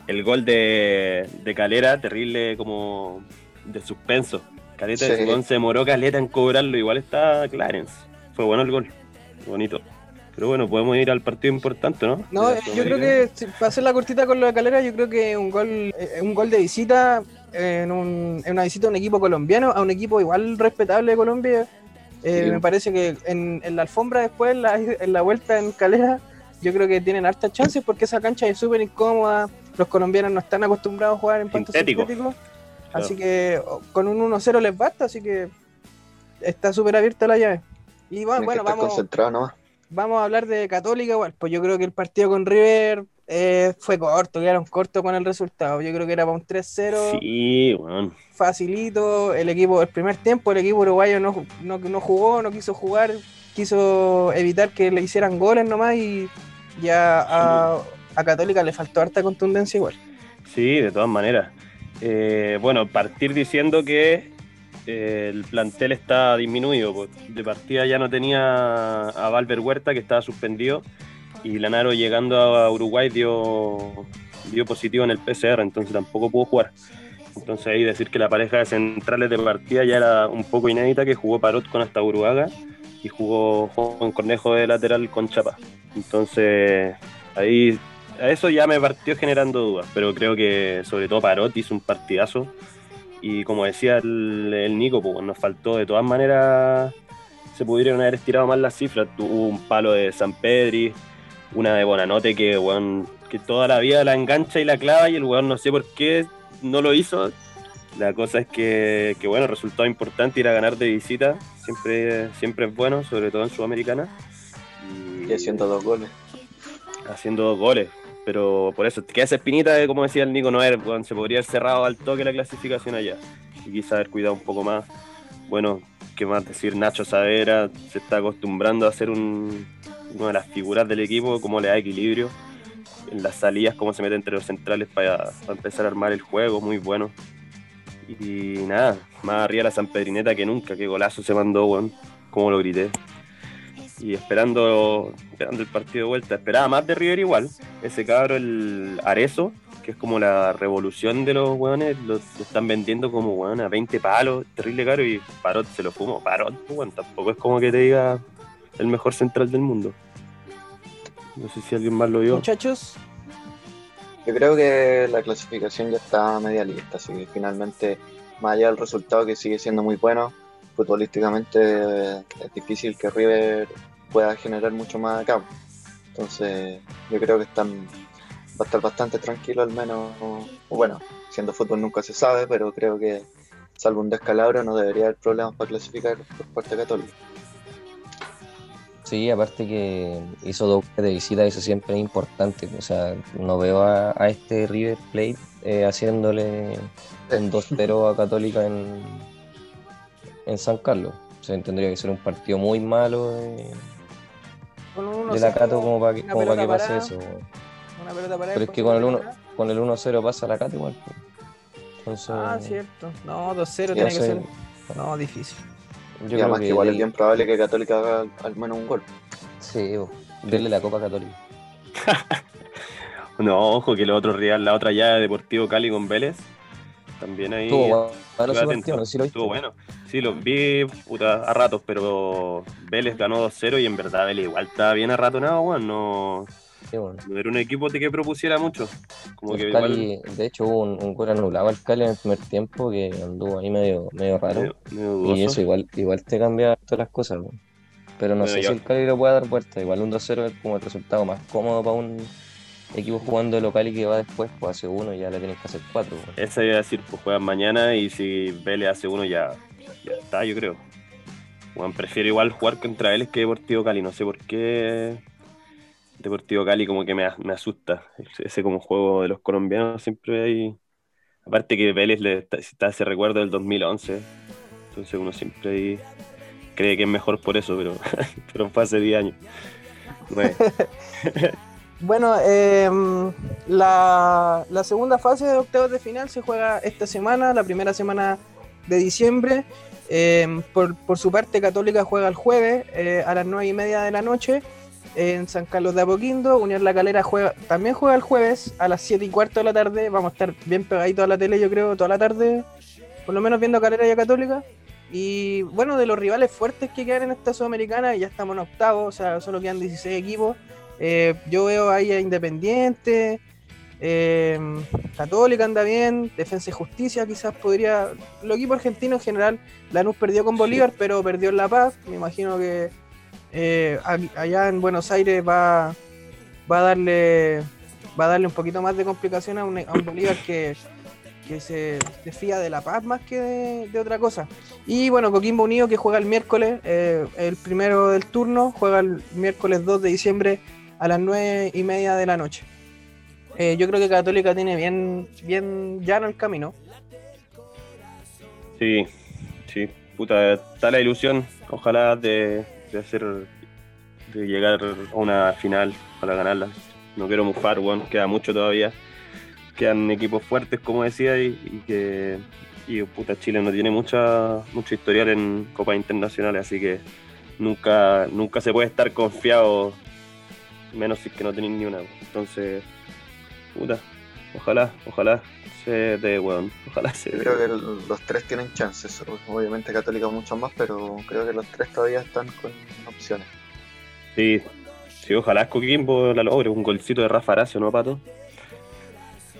Speaker 2: El gol de, de Calera, terrible como de suspenso. Caleta de
Speaker 3: Sí.
Speaker 2: Simón se demoró Caleta en cobrarlo, igual está Clarence. Fue bueno el gol, bonito. Pero bueno, podemos ir al partido importante, ¿no?
Speaker 1: No,
Speaker 2: De
Speaker 1: yo creo que si- para hacer la cortita con lo de Calera, yo creo que un gol, eh, un gol de visita en, un- en una visita a un equipo colombiano, a un equipo igual respetable de Colombia. eh,
Speaker 3: Sí.
Speaker 1: Me parece que en, en la alfombra después, en la, en la vuelta en Calera, yo creo que tienen hartas chances porque esa cancha es súper incómoda. Los colombianos no están acostumbrados a jugar en pantos
Speaker 2: Sintético.
Speaker 1: Así que o- con un 1-0 les basta, así que está súper abierta la llave. Y bueno,
Speaker 3: estar
Speaker 1: vamos,
Speaker 3: nomás.
Speaker 1: vamos a hablar de Católica igual, pues yo creo que el partido con River eh, fue corto, quedaron cortos con el resultado. Yo creo que era para un 3-0,
Speaker 2: Sí, weón.
Speaker 1: facilito. El equipo, el primer tiempo, el equipo uruguayo no, no, no jugó, no quiso jugar, quiso evitar que le hicieran goles nomás y ya a, a Católica le faltó harta contundencia igual.
Speaker 2: Sí, de todas maneras. Eh, bueno, partir diciendo que eh, el plantel está disminuido. pues. De partida ya no tenía a Valver Huerta, que estaba suspendido, y Lanaro llegando a Uruguay dio, dio positivo en el PCR, entonces tampoco pudo jugar. Entonces ahí decir que la pareja de centrales de partida ya era un poco inédita, que jugó Parot con hasta Uruguaga y jugó Juan Cornejo de lateral con Chapa. Entonces ahí eso ya me partió generando dudas, pero creo que sobre todo Parot hizo un partidazo y como decía el, el Nico, pues nos faltó de todas maneras, se pudieron haber estirado más las cifras. Tuvo un palo de San Pedri, una de Bonanote que, weón, que toda la vida la engancha y la clava y el weón no sé por qué no lo hizo. La cosa es que, que bueno, resultado importante ir a ganar de visita, siempre, siempre es bueno, sobre todo en Sudamericana.
Speaker 3: Y haciendo dos goles.
Speaker 2: haciendo dos goles. Pero por eso, queda esa espinita como decía el Nico Noer, se podría haber cerrado al toque la clasificación allá. Y quizá haber cuidado un poco más. Bueno, qué más decir, Nacho Savera se está acostumbrando a ser un, una de las figuras del equipo, cómo le da equilibrio. En las salidas, cómo se mete entre los centrales para, empezar a armar el juego, muy bueno. Y nada, más arriba la San Pedrineta que nunca, qué golazo se mandó, weón. Cómo lo grité. Y esperando, esperando el partido de vuelta, esperaba más de River igual. Ese cabro, el Arezo, que es como la revolución de los weones, lo, lo están vendiendo como weón a 20 palos, terrible caro, y Parot se lo fumo. Parot, weón, tampoco es como que te diga el mejor central del mundo. No sé si alguien más lo vio.
Speaker 1: Muchachos,
Speaker 3: Yo creo que la clasificación ya está media lista, así que finalmente, más allá del resultado que sigue siendo muy bueno, futbolísticamente eh, es difícil que River pueda generar mucho más acá. Entonces, yo creo que están, va a estar bastante tranquilo, al menos, o bueno, siendo fútbol nunca se sabe, pero creo que, salvo un descalabro, no debería haber problemas para clasificar por parte católica.
Speaker 4: Sí, aparte que hizo dos de visita, eso siempre es importante. O sea, no veo a, a este River Plate eh, haciéndole un 2-0 a Católica en, en San Carlos. O sea, tendría que ser un partido muy malo
Speaker 1: un 1-0,
Speaker 4: de la Cato como para que, como para que pase
Speaker 1: parada,
Speaker 4: eso.
Speaker 1: Una pelota parada,
Speaker 4: Pero es que con el
Speaker 1: pelota
Speaker 4: 1
Speaker 1: parada.
Speaker 4: con el 1-0 pasa la Cato igual. Entonces,
Speaker 1: Ah, cierto. No, 2-0
Speaker 3: Sí,
Speaker 1: tiene que ser. No, difícil.
Speaker 4: yo
Speaker 3: y
Speaker 4: creo
Speaker 3: además
Speaker 4: que
Speaker 3: que igual es bien probable que Católica haga al- menos un gol.
Speaker 4: Sí, bo, denle la Copa Católica.
Speaker 2: No, ojo que el otro rival, la otra llave Deportivo Cali con Vélez. También ahí.
Speaker 4: Estuvo bueno.
Speaker 2: Estuvo bueno. Sí, lo vi puta, a ratos, pero Vélez ganó 2-0 y en verdad Vélez igual estaba bien arratonado, weón. No,
Speaker 4: Sí, bueno.
Speaker 2: no era un equipo de que propusiera mucho. Como que
Speaker 4: El
Speaker 2: igual.
Speaker 4: Cali, de hecho, hubo un, un gol anulado al Cali en el primer tiempo que anduvo ahí medio, medio raro.
Speaker 2: medio- medio dudoso.
Speaker 4: y eso igual, igual te cambia todas las cosas. weón. Pero no sé
Speaker 2: yo-
Speaker 4: si el Cali lo puede dar vuelta. Igual un 2-0 es como el resultado más cómodo para un equipo jugando de local y que va después, pues hace uno y ya le tienes que hacer cuatro.
Speaker 2: Esa iba a decir, pues juegan mañana y si Vélez hace uno ya, ya está, yo creo. Juan prefiero igual jugar contra Vélez que Deportivo Cali. No sé por qué Deportivo Cali como que me, asusta. Ese como juego de los colombianos siempre hay... Aparte que Vélez le está, ese recuerdo del 2011. Entonces uno siempre ahí cree que es mejor por eso, pero, pero fue hace 10 años. Nueve.
Speaker 1: Bueno, eh, la, la segunda fase de octavos de final se juega esta semana, la primera semana de diciembre. Eh, por, su parte, Católica juega el jueves eh, a las 9 y media de la noche en San Carlos de Apoquindo. Unión La Calera juega, también juega el jueves a las 7 y cuarto de la tarde. Vamos a estar bien pegaditos a la tele, yo creo, toda la tarde, por lo menos viendo Calera y Católica. Y bueno, de los rivales fuertes que quedan en esta Sudamericana, ya estamos en octavos, o sea, solo quedan 16 equipos. Eh, yo veo ahí a Independiente, eh, Católica anda bien, Defensa y Justicia quizás podría. Los equipos argentinos en general, Lanús perdió con Bolívar, pero perdió en La Paz. Me imagino que eh, allá en Buenos Aires va, va a darle va a darle un poquito más de complicación a un, a un Bolívar que, que se desfía de La Paz más que de, de otra cosa. Y bueno, Coquimbo Unido que juega el miércoles, eh, el primero del turno, juega el miércoles 2 de diciembre a las 9 y media de la noche. Eh, yo creo que Católica tiene bien, bien llano el camino.
Speaker 2: Sí, sí, puta, está la ilusión, ojalá de, de hacer, de llegar a una final para ganarla. No quiero mufar, weón, queda mucho todavía. Quedan equipos fuertes, como decía, y, y que y puta, Chile no tiene mucha, mucho historial en copas internacionales, así que nunca, nunca se puede estar confiado, menos si es que no tenéis ni una. Entonces, puta, ojalá, ojalá se dé, weón, ojalá se dé.
Speaker 3: creo que el- los tres tienen chances. Obviamente Católica mucho más, pero creo que los tres todavía están con opciones.
Speaker 2: Sí, sí, ojalá Coquimbo la logre, un golcito de Rafa Aracio, ¿no, Pato?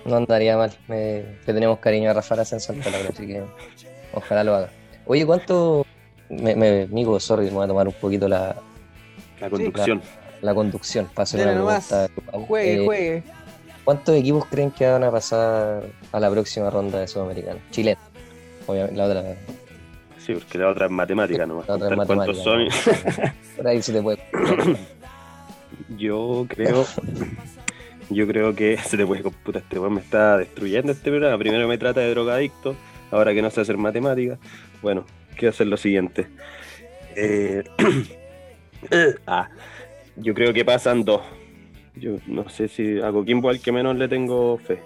Speaker 4: No andaría mal. Me, le tenemos cariño a Rafa Arce en Santa Laura, así que ojalá lo haga. Oye, ¿cuánto. Me, me, sorry, me voy a tomar un poquito la,
Speaker 2: La conducción.
Speaker 4: la conducción para hacer
Speaker 1: Dele
Speaker 4: una
Speaker 1: nomás.
Speaker 4: pregunta.
Speaker 1: Juegue,
Speaker 4: Eh,
Speaker 1: juegue.
Speaker 4: ¿Cuántos equipos creen que van a pasar a la próxima ronda de Sudamericana? Chile. Obviamente, la otra.
Speaker 2: Sí, porque la otra es matemática nomás.
Speaker 4: La otra es
Speaker 2: contar cuántos
Speaker 4: matemática. Por ahí se te puede.
Speaker 2: son. Yo creo. Yo creo que se te puede computar este weón me está destruyendo este programa. Primero me trata de drogadicto, ahora que no sé hacer matemática. Bueno, quiero hacer lo siguiente. Eh, ah, yo creo que pasan dos. Yo no sé si a Coquimbo al que menos le tengo fe.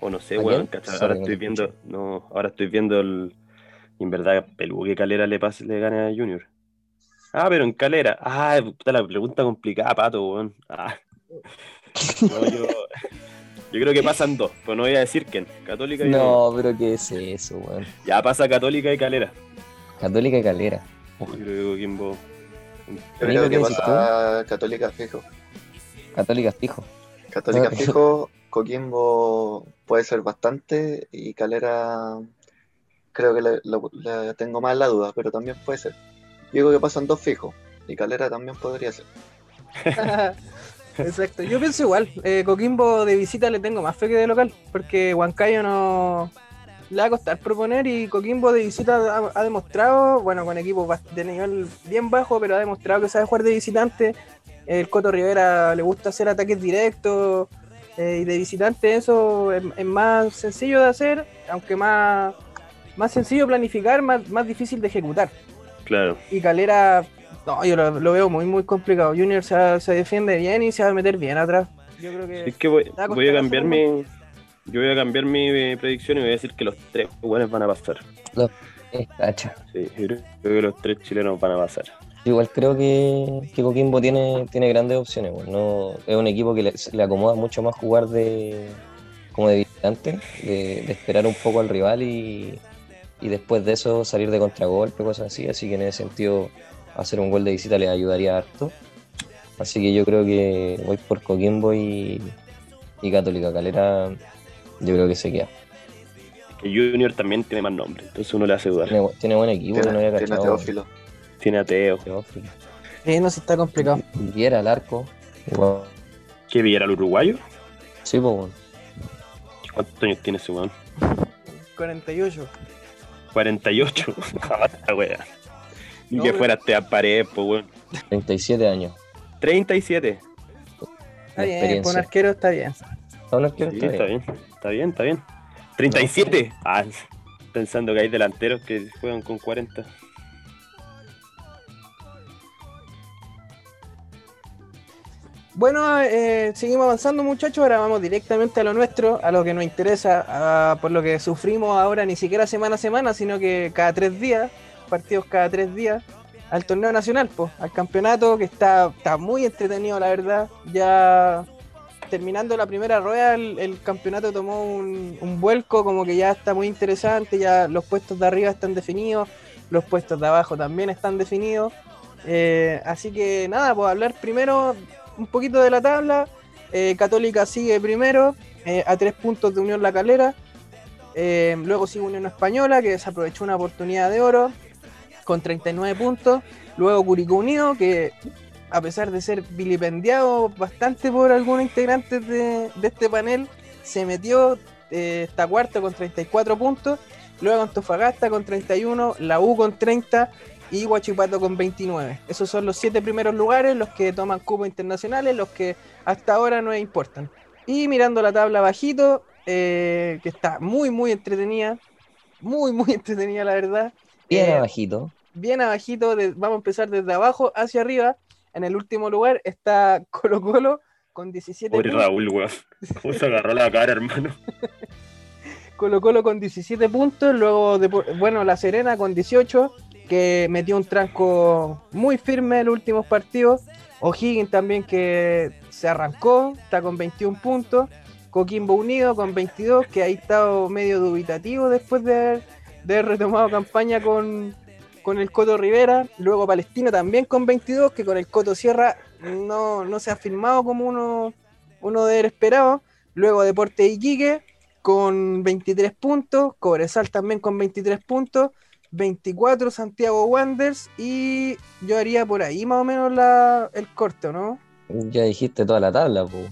Speaker 2: O no sé,
Speaker 4: ¿A
Speaker 2: weón. Ahora estoy viendo. No, ahora estoy viendo el. En verdad, Pelú que Calera le pase, le gane a Junior. Ah, pero en Calera. Ah, puta la pregunta complicada, pato, weón. Ah. No, yo, yo creo que pasan dos, pero no voy a decir quién. Católica y
Speaker 4: No, pero ¿qué es eso, weón?
Speaker 2: Ya pasa Católica y Calera.
Speaker 4: Católica y Calera.
Speaker 2: Yo creo que Coquimbo.
Speaker 3: Yo creo que
Speaker 4: ¿qué decís
Speaker 3: pasa Católica fijo.
Speaker 4: Católica fijo.
Speaker 3: Católica fijo, Coquimbo puede ser bastante y Calera creo que le, lo- le tengo más la duda, pero también puede ser. Digo que pasan dos fijos y Calera también podría ser.
Speaker 1: Exacto, yo pienso igual. eh, Coquimbo de visita le tengo más fe que de local, porque Huancayo no le va a costar proponer y Coquimbo de visita ha, ha demostrado, bueno, con equipos de nivel bien bajo, pero ha demostrado que sabe jugar de visitante. El Coto Rivera le gusta hacer ataques directos eh, y de visitante eso es, es más sencillo de hacer, aunque más, más sencillo planificar, más, más difícil de ejecutar.
Speaker 2: Claro.
Speaker 1: Y Calera, no, yo lo, lo veo muy, muy complicado. Junior se, se defiende bien y se va a meter bien atrás. Yo creo que.
Speaker 2: Es que voy,
Speaker 1: a
Speaker 2: voy a
Speaker 1: costar
Speaker 2: cambiar mi. Yo voy a cambiar mi eh, predicción y voy a decir que los tres buenos van a pasar.
Speaker 4: Eh, cacha.
Speaker 2: Sí, yo creo que los tres chilenos van a pasar.
Speaker 4: Igual creo que, que Coquimbo tiene, tiene grandes opciones. weón. No, es un equipo que le, le acomoda mucho más jugar de como de visitante, de, de esperar un poco al rival y, y después de eso salir de contragolpe, cosas así. Así que en ese sentido hacer un gol de visita le ayudaría harto. Así que yo creo que voy por Coquimbo y, y Católica Calera. Yo creo que se queda.
Speaker 2: Que Junior también tiene más nombre, entonces uno le hace dudar.
Speaker 4: Tiene, tiene buen equipo,
Speaker 3: Tiene,
Speaker 4: no había cachado.
Speaker 2: Tiene a Teo.
Speaker 4: Teófilo.
Speaker 1: Sí, no, sí está complicado.
Speaker 4: Viera al arco. Igual.
Speaker 2: ¿Qué Villar al uruguayo?
Speaker 4: Sí, pues bueno.
Speaker 2: ¿Cuántos años tiene ese weón?
Speaker 1: 48.
Speaker 2: 48. Jabata, wea. Ni
Speaker 1: No,
Speaker 2: que fuera Esteban Paredes, pues weón.
Speaker 4: 37 años.
Speaker 2: 37.
Speaker 1: Está bien,
Speaker 4: experiencia.
Speaker 1: con arquero está bien.
Speaker 4: Aún no quiero
Speaker 2: Sí,
Speaker 4: estar
Speaker 2: está
Speaker 4: bien.
Speaker 2: bien, está bien, está bien. 37. Ah, pensando que hay delanteros que juegan con 40.
Speaker 1: Bueno, eh, seguimos avanzando, muchachos. Ahora vamos directamente a lo nuestro, a lo que nos interesa, a- por lo que sufrimos ahora, ni siquiera semana a semana, sino que cada tres días, partidos cada tres días, al torneo nacional, pues, al campeonato que está, está muy entretenido, la verdad. Ya terminando la primera rueda, el, el campeonato tomó un, un vuelco, como que ya está muy interesante, ya los puestos de arriba están definidos, los puestos de abajo también están definidos. Eh, así que nada, pues hablar primero un poquito de la tabla. Eh, Católica sigue primero, eh, a tres puntos de Unión La Calera. Eh, luego sigue Unión Española, que desaprovechó una oportunidad de oro, con 39 puntos. Luego Curicó Unido, que a pesar de ser vilipendiado bastante por algunos integrantes de, de este panel, se metió, está cuarto con 34 puntos. Luego Antofagasta con 31, la U con 30 y Huachipato con 29. Esos son los siete primeros lugares, los que toman cupos internacionales, los que hasta ahora no importan. Y mirando la tabla bajito, eh, que está muy, muy entretenida, muy, muy entretenida la verdad.
Speaker 4: Bien
Speaker 1: Eh,
Speaker 4: abajito.
Speaker 1: bien abajito, de- vamos a empezar desde abajo hacia arriba. En el último lugar está Colo Colo con 17
Speaker 2: Pobre
Speaker 1: puntos.
Speaker 2: Raúl, weón. ¿Cómo se agarró la cara, hermano?
Speaker 1: Colo Colo con 17 puntos, luego, Depo- bueno, La Serena con 18, que metió un tranco muy firme en los últimos partidos. O'Higgins también que se arrancó, está con 21 puntos. Coquimbo Unido con 22, que ahí está medio dubitativo después de haber, de retomado campaña con, con el Coto Rivera. Luego Palestina también con 22, que con el Coto Sierra no, no se ha firmado como uno, uno de esperado. Luego Deporte Iquique con 23 puntos, Cobresal también con 23 puntos, 24 Santiago Wanderers y yo haría por ahí más o menos la, el corte, ¿o ¿no?
Speaker 4: Ya dijiste toda la tabla, pues.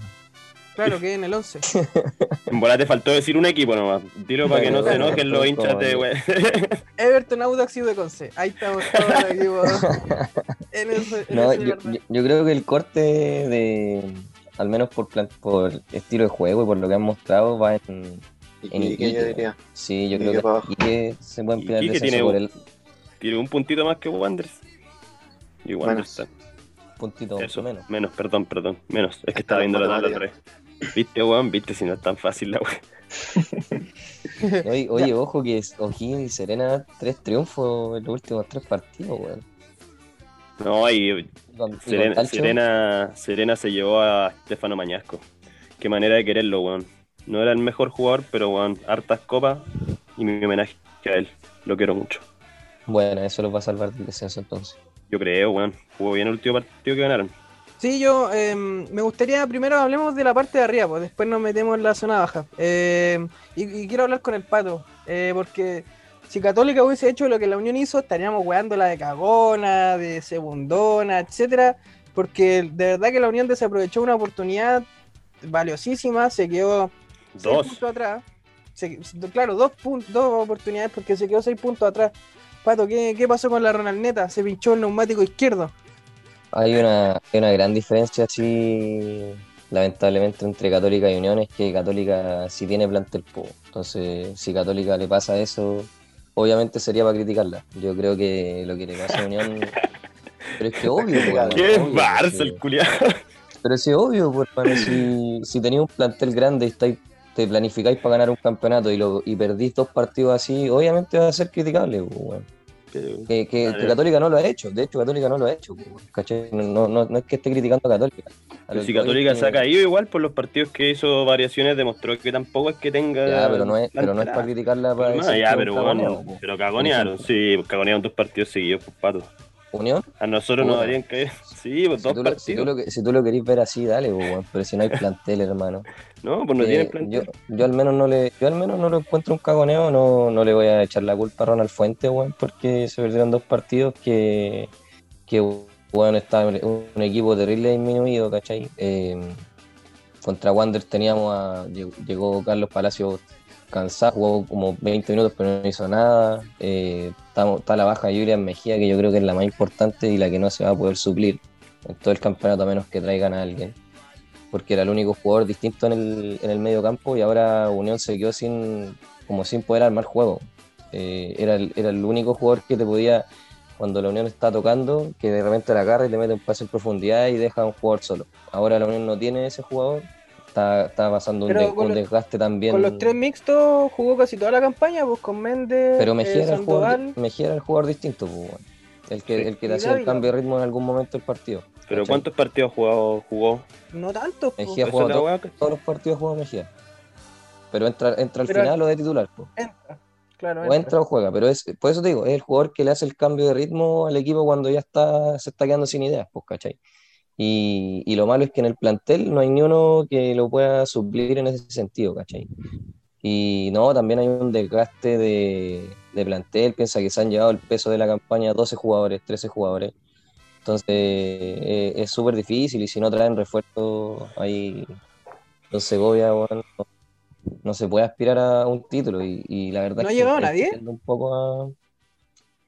Speaker 1: Claro que en el 11.
Speaker 2: En bola te faltó decir un equipo nomás. Dilo para que no se enojen los hinchas de we-
Speaker 1: Everton Audax y de Conce. Ahí estamos todos el equipo. en ese- en
Speaker 4: No,
Speaker 1: ese
Speaker 4: yo- yo creo que el corte de, al menos por, plan- por estilo de juego y por lo que han mostrado, va en...
Speaker 3: Y
Speaker 4: En
Speaker 3: yo
Speaker 4: Iquique.
Speaker 3: diría.
Speaker 4: Sí, yo
Speaker 3: Iquique
Speaker 4: creo que
Speaker 3: abajo.
Speaker 4: Iquique se puede emplear el
Speaker 2: Iquique
Speaker 4: descenso
Speaker 2: tiene
Speaker 4: por
Speaker 2: un-
Speaker 4: el
Speaker 2: Tiene un puntito más que Wanderers. Y Wanderers
Speaker 3: Menos.
Speaker 2: está-
Speaker 4: puntito
Speaker 2: Eso,
Speaker 4: menos.
Speaker 2: menos, perdón, perdón. Menos. Es que estaba viendo la tabla otra vez. Viste, weón, viste si no es tan fácil la weón.
Speaker 4: Oye, oye, ojo que es- O'Higgins y Serena, tres triunfos en los últimos tres partidos, weón.
Speaker 2: No, y Serena, Serena, Serena se llevó a Stefano Mañasco. Qué manera de quererlo, weón. No era el mejor jugador, pero weón, hartas copas y mi homenaje a él. Lo quiero mucho.
Speaker 4: Bueno, eso los va a salvar del descenso entonces.
Speaker 2: Yo creo, weón. Jugó bien el último partido que ganaron.
Speaker 1: Sí, yo em, me gustaría primero hablemos de la parte de arriba, pues después nos metemos en la zona baja. Em, y, y quiero hablar con el pato, eh, porque si Católica hubiese hecho lo que la Unión hizo, estaríamos weando la de cagona, de segundona, etcétera. Porque de verdad que la Unión desaprovechó una oportunidad valiosísima, se quedó
Speaker 2: Dos.
Speaker 1: puntos atrás. Se- claro, dos, dos oportunidades porque se quedó seis puntos atrás. Pato, ¿qué, qué pasó con la Ronaldneta? Se pinchó el neumático izquierdo.
Speaker 4: Hay una, hay una gran diferencia, sí, lamentablemente, entre Católica y Unión, es que Católica sí tiene plantel, po. entonces si Católica le pasa eso, obviamente sería para criticarla. Yo creo que lo que le pasa a Unión, pero es que obvio,
Speaker 2: ¿Qué es
Speaker 4: obvio,
Speaker 2: Barça, el culiado?
Speaker 4: Pero sí, obvio, pues, hermano, si, si tenéis un plantel grande y estáis, te planificáis para ganar un campeonato y, lo, y perdís dos partidos así, obviamente va a ser criticable, weón. Que, que- que
Speaker 2: ya.
Speaker 4: Católica no lo ha hecho, de hecho Católica no lo ha hecho. No, no, no, no es que esté criticando a Católica. A
Speaker 2: Si Católica se ha caído igual por los partidos que hizo variaciones, demostró que tampoco es que tenga.
Speaker 4: Ya, pero no es, pero no es para criticarla para decir
Speaker 2: ya, pero bueno, pero cagonearon, sí, pues cagonearon dos partidos seguidos, pues pato.
Speaker 4: Unión,
Speaker 2: A nosotros nos darían que. Sí, pues
Speaker 4: si
Speaker 2: dos
Speaker 4: tú, lo, si, tú lo, si tú lo querís ver así, dale, weón, pero si no hay plantel, hermano.
Speaker 2: No, pues no
Speaker 4: Eh,
Speaker 2: tienen
Speaker 4: yo, yo al menos no le, yo al menos no lo encuentro un cagoneo, no, no le voy a echar la culpa a Ronald Fuente, weón, porque se perdieron dos partidos que, que weón, está un, equipo terrible disminuido, ¿cachai? Eh, contra Wander teníamos a, llegó, Carlos Palacios cansado, jugó como 20 minutos pero no hizo nada. Eh, estamos- está la baja de Julian Mejía, que yo creo que es la más importante y la que no se va a poder suplir en todo el campeonato a menos que traigan a alguien porque era el único jugador distinto en el, en el medio campo y ahora Unión se quedó sin, como sin poder armar juego. Eh, era, el, era el único jugador que te podía, cuando la Unión está tocando, que de repente la agarra y te mete un pase en profundidad y deja a un jugador solo. Ahora la Unión no tiene ese jugador, está, está pasando un, de-
Speaker 1: con
Speaker 4: un
Speaker 1: los-
Speaker 4: desgaste también.
Speaker 1: Con los tres mixtos jugó casi toda la campaña, pues con Méndez,
Speaker 4: pero Mejía,
Speaker 1: eh,
Speaker 4: era el jugador. Mejía era el jugador distinto, pues, bueno. el que, el que te hacía el cambio de ritmo en algún momento del partido.
Speaker 2: Pero
Speaker 4: ¿cachai?
Speaker 2: ¿cuántos partidos jugado, jugó?
Speaker 1: No tanto. pues.
Speaker 4: Mejía jugó todo-
Speaker 2: que-
Speaker 4: todos los partidos jugó Mejía. Pero entra, entra al
Speaker 1: Pero-
Speaker 4: final o de titular. po.
Speaker 1: Entra. Claro,
Speaker 4: O
Speaker 1: entra.
Speaker 4: entra o juega, pero es, por eso te digo, es el jugador que le hace el cambio de ritmo al equipo cuando ya está, se está quedando sin ideas, pues, ¿cachai? Y, y lo malo es que en el plantel no hay ni uno que lo pueda suplir en ese sentido, ¿cachai? Y no, también hay un desgaste de, de plantel, piensa que se han llevado el peso de la campaña 12 jugadores, 13 jugadores. Entonces eh, es súper difícil y si no traen refuerzo ahí en Segovia, bueno, no, no se puede aspirar a un título y, y la verdad
Speaker 1: ¿No ha llegado nadie?
Speaker 4: Un poco a-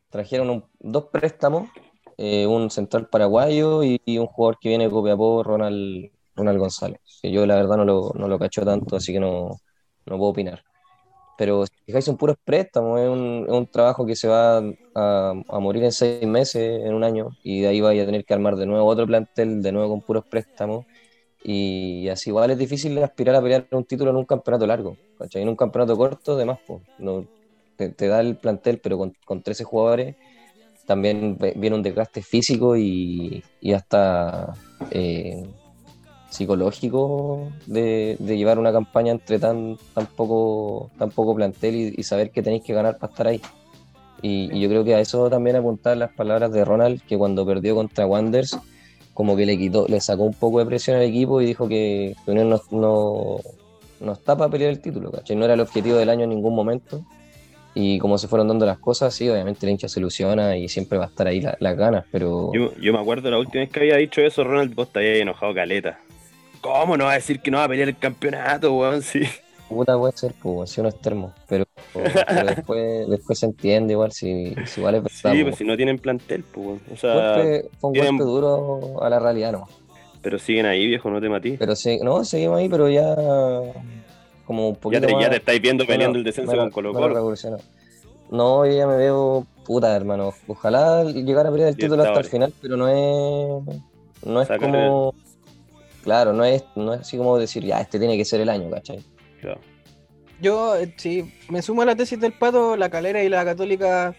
Speaker 4: Trajeron un- dos préstamos, eh, un central paraguayo y, y un jugador que viene de Copiapó, Ronald, Ronald González. Que yo la verdad no lo, no lo cacho tanto, así que no, no puedo opinar. Pero si fijáis, son puros préstamos, es un, es un trabajo que se va a, a morir en seis meses, en un año, y de ahí vaya a tener que armar de nuevo otro plantel, de nuevo con puros préstamos. Y así igual es difícil aspirar a pelear un título en un campeonato largo, ¿cachai? En un campeonato corto, además, pues, no, te, te da el plantel, pero con, con 13 jugadores también viene un desgaste físico y, y hasta eh, psicológico de, llevar una campaña entre tan, tan, poco, tan poco plantel y, saber que tenéis que ganar para estar ahí. Y, yo creo que a eso también apuntar las palabras de Ronald, que cuando perdió contra Wanderers, como que le quitó, le sacó un poco de presión al equipo y dijo que Unión no, no, no está para pelear el título, ¿cachai? No era el objetivo del año en ningún momento. Y como se fueron dando las cosas, sí, obviamente el hincha se ilusiona y siempre va a estar ahí la- las ganas, pero
Speaker 2: Yo, yo me acuerdo la última vez que había dicho eso, Ronald, vos te habías enojado caleta. ¿Cómo no va a decir que no va a pelear el campeonato, weón? Sí.
Speaker 4: puta puede ser, pues, si uno es termo. Pero, pero después, después se entiende igual, si, si igual es verdad.
Speaker 2: Sí,
Speaker 4: pues.
Speaker 2: pues si no tienen plantel, pues, weón. O sea,
Speaker 4: un golpe- fue un
Speaker 2: tienen-
Speaker 4: golpe duro a la realidad, ¿no?
Speaker 2: pero siguen ahí, viejo, no te matís.
Speaker 4: Pero sí, no, seguimos ahí, pero ya como un
Speaker 2: Ya
Speaker 4: poquito
Speaker 2: te, ya te estáis viendo peleando el descenso con Colo.
Speaker 4: No, yo ya me veo puta, hermano. Ojalá llegara a pelear el título hasta el final, pero no es. No es como. Claro, no es, no es así como decir, ya, este tiene que ser el año, ¿cachai?
Speaker 2: Claro.
Speaker 1: Yo, eh, sí, me sumo a la tesis del Pato, la Calera y la Católica